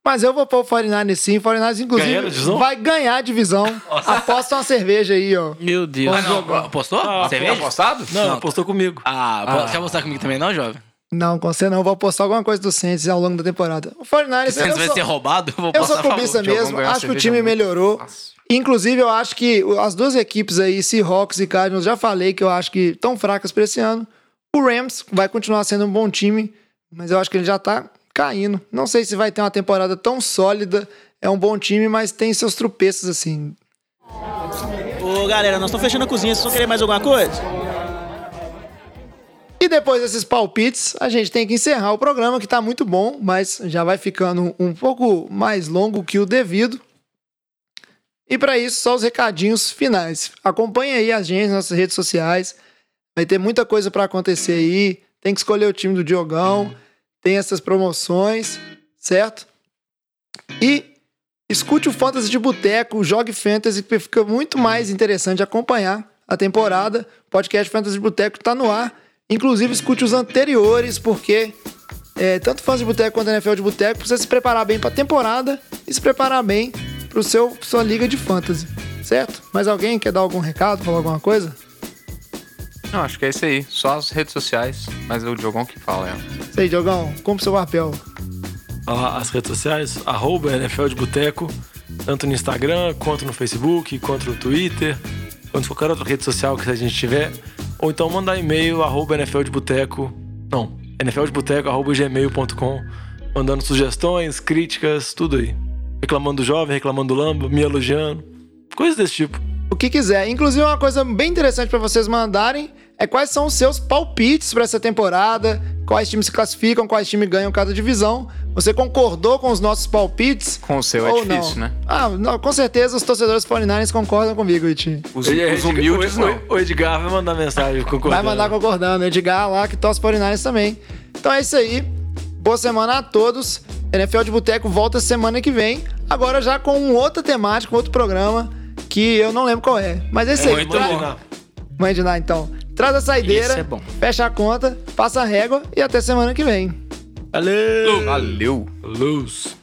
Mas eu vou pôr o 49ers sim. O 49ers, inclusive, a vai ganhar a divisão. Aposta uma cerveja aí, ó. Meu Deus. Ah, não, apostou? Ah, Cerveja? apostado? Não, Não. apostou comigo. Ah, Ah. quer apostar comigo também não, jovem? Não, com você não. Vou apostar alguma coisa do Saints ao longo da temporada. O 49ers, Se eu você vai sou, ser roubado, eu vou eu apostar sou a Diogão mesmo. a Acho que o time muito melhorou. fácil. Inclusive, eu acho que as duas equipes aí, Seahawks e Cardinals, já falei que eu acho que estão fracas para esse ano. O Rams vai continuar sendo um bom time, mas eu acho que ele já tá caindo. Não sei se vai ter uma temporada tão sólida. É um bom time, mas tem seus tropeços assim. Ô galera, nós estamos fechando a cozinha, vocês vão querer mais alguma coisa? E depois desses palpites, a gente tem que encerrar o programa, que tá muito bom, mas já vai ficando um pouco mais longo que o devido. E para isso, só os recadinhos finais. Acompanhe aí a gente nas nossas redes sociais. Vai ter muita coisa para acontecer aí. Tem que escolher o time do Diogão. Tem essas promoções, certo? E escute o Fantasy de Boteco, jogue Fantasy, que fica muito mais interessante acompanhar a temporada. O podcast Fantasy de Boteco está no ar. Inclusive, escute os anteriores, porque é, tanto Fantasy de Boteco quanto NFL de Boteco precisa se preparar bem para a temporada e se preparar bem para seu sua liga de fantasy, certo? Mais alguém quer dar algum recado, falar alguma coisa? Não, acho que é isso aí. Só as redes sociais, mas é o Diogão que fala. É. Isso aí, Diogão, cumpre seu papel. Ah, As redes sociais, arroba NFL de Boteco, tanto no Instagram, quanto no Facebook, quanto no Twitter, quanto qualquer outra rede social que a gente tiver. Ou então mandar e-mail, arroba NFL de Boteco, não, gmail.com, mandando sugestões, críticas, tudo aí. Reclamando do jovem, reclamando do Lamba, me elogiando, coisas desse tipo. O que quiser. Inclusive, uma coisa bem interessante para vocês mandarem é quais são os seus palpites para essa temporada, quais times se classificam, quais times ganham cada divisão. Você concordou com os nossos palpites? Com o seu é ou difícil, não? né? Ah, não, com certeza os torcedores 49ers concordam comigo, Iti. Os, os humildes o, não. O Edgar vai mandar mensagem concordando. Vai mandar concordando. Edgar lá que torce 49ers também. Então é isso aí. Boa semana a todos. NFL de Boteco volta semana que vem. Agora já com um outra temática, um outro programa que eu não lembro qual é. Mas é isso aí. muito Tra- bom. Mãe de Ná, então. Traz a saideira, Esse é bom. fecha a conta, passa a régua e até semana que vem. Valeu! Valeu! Luz.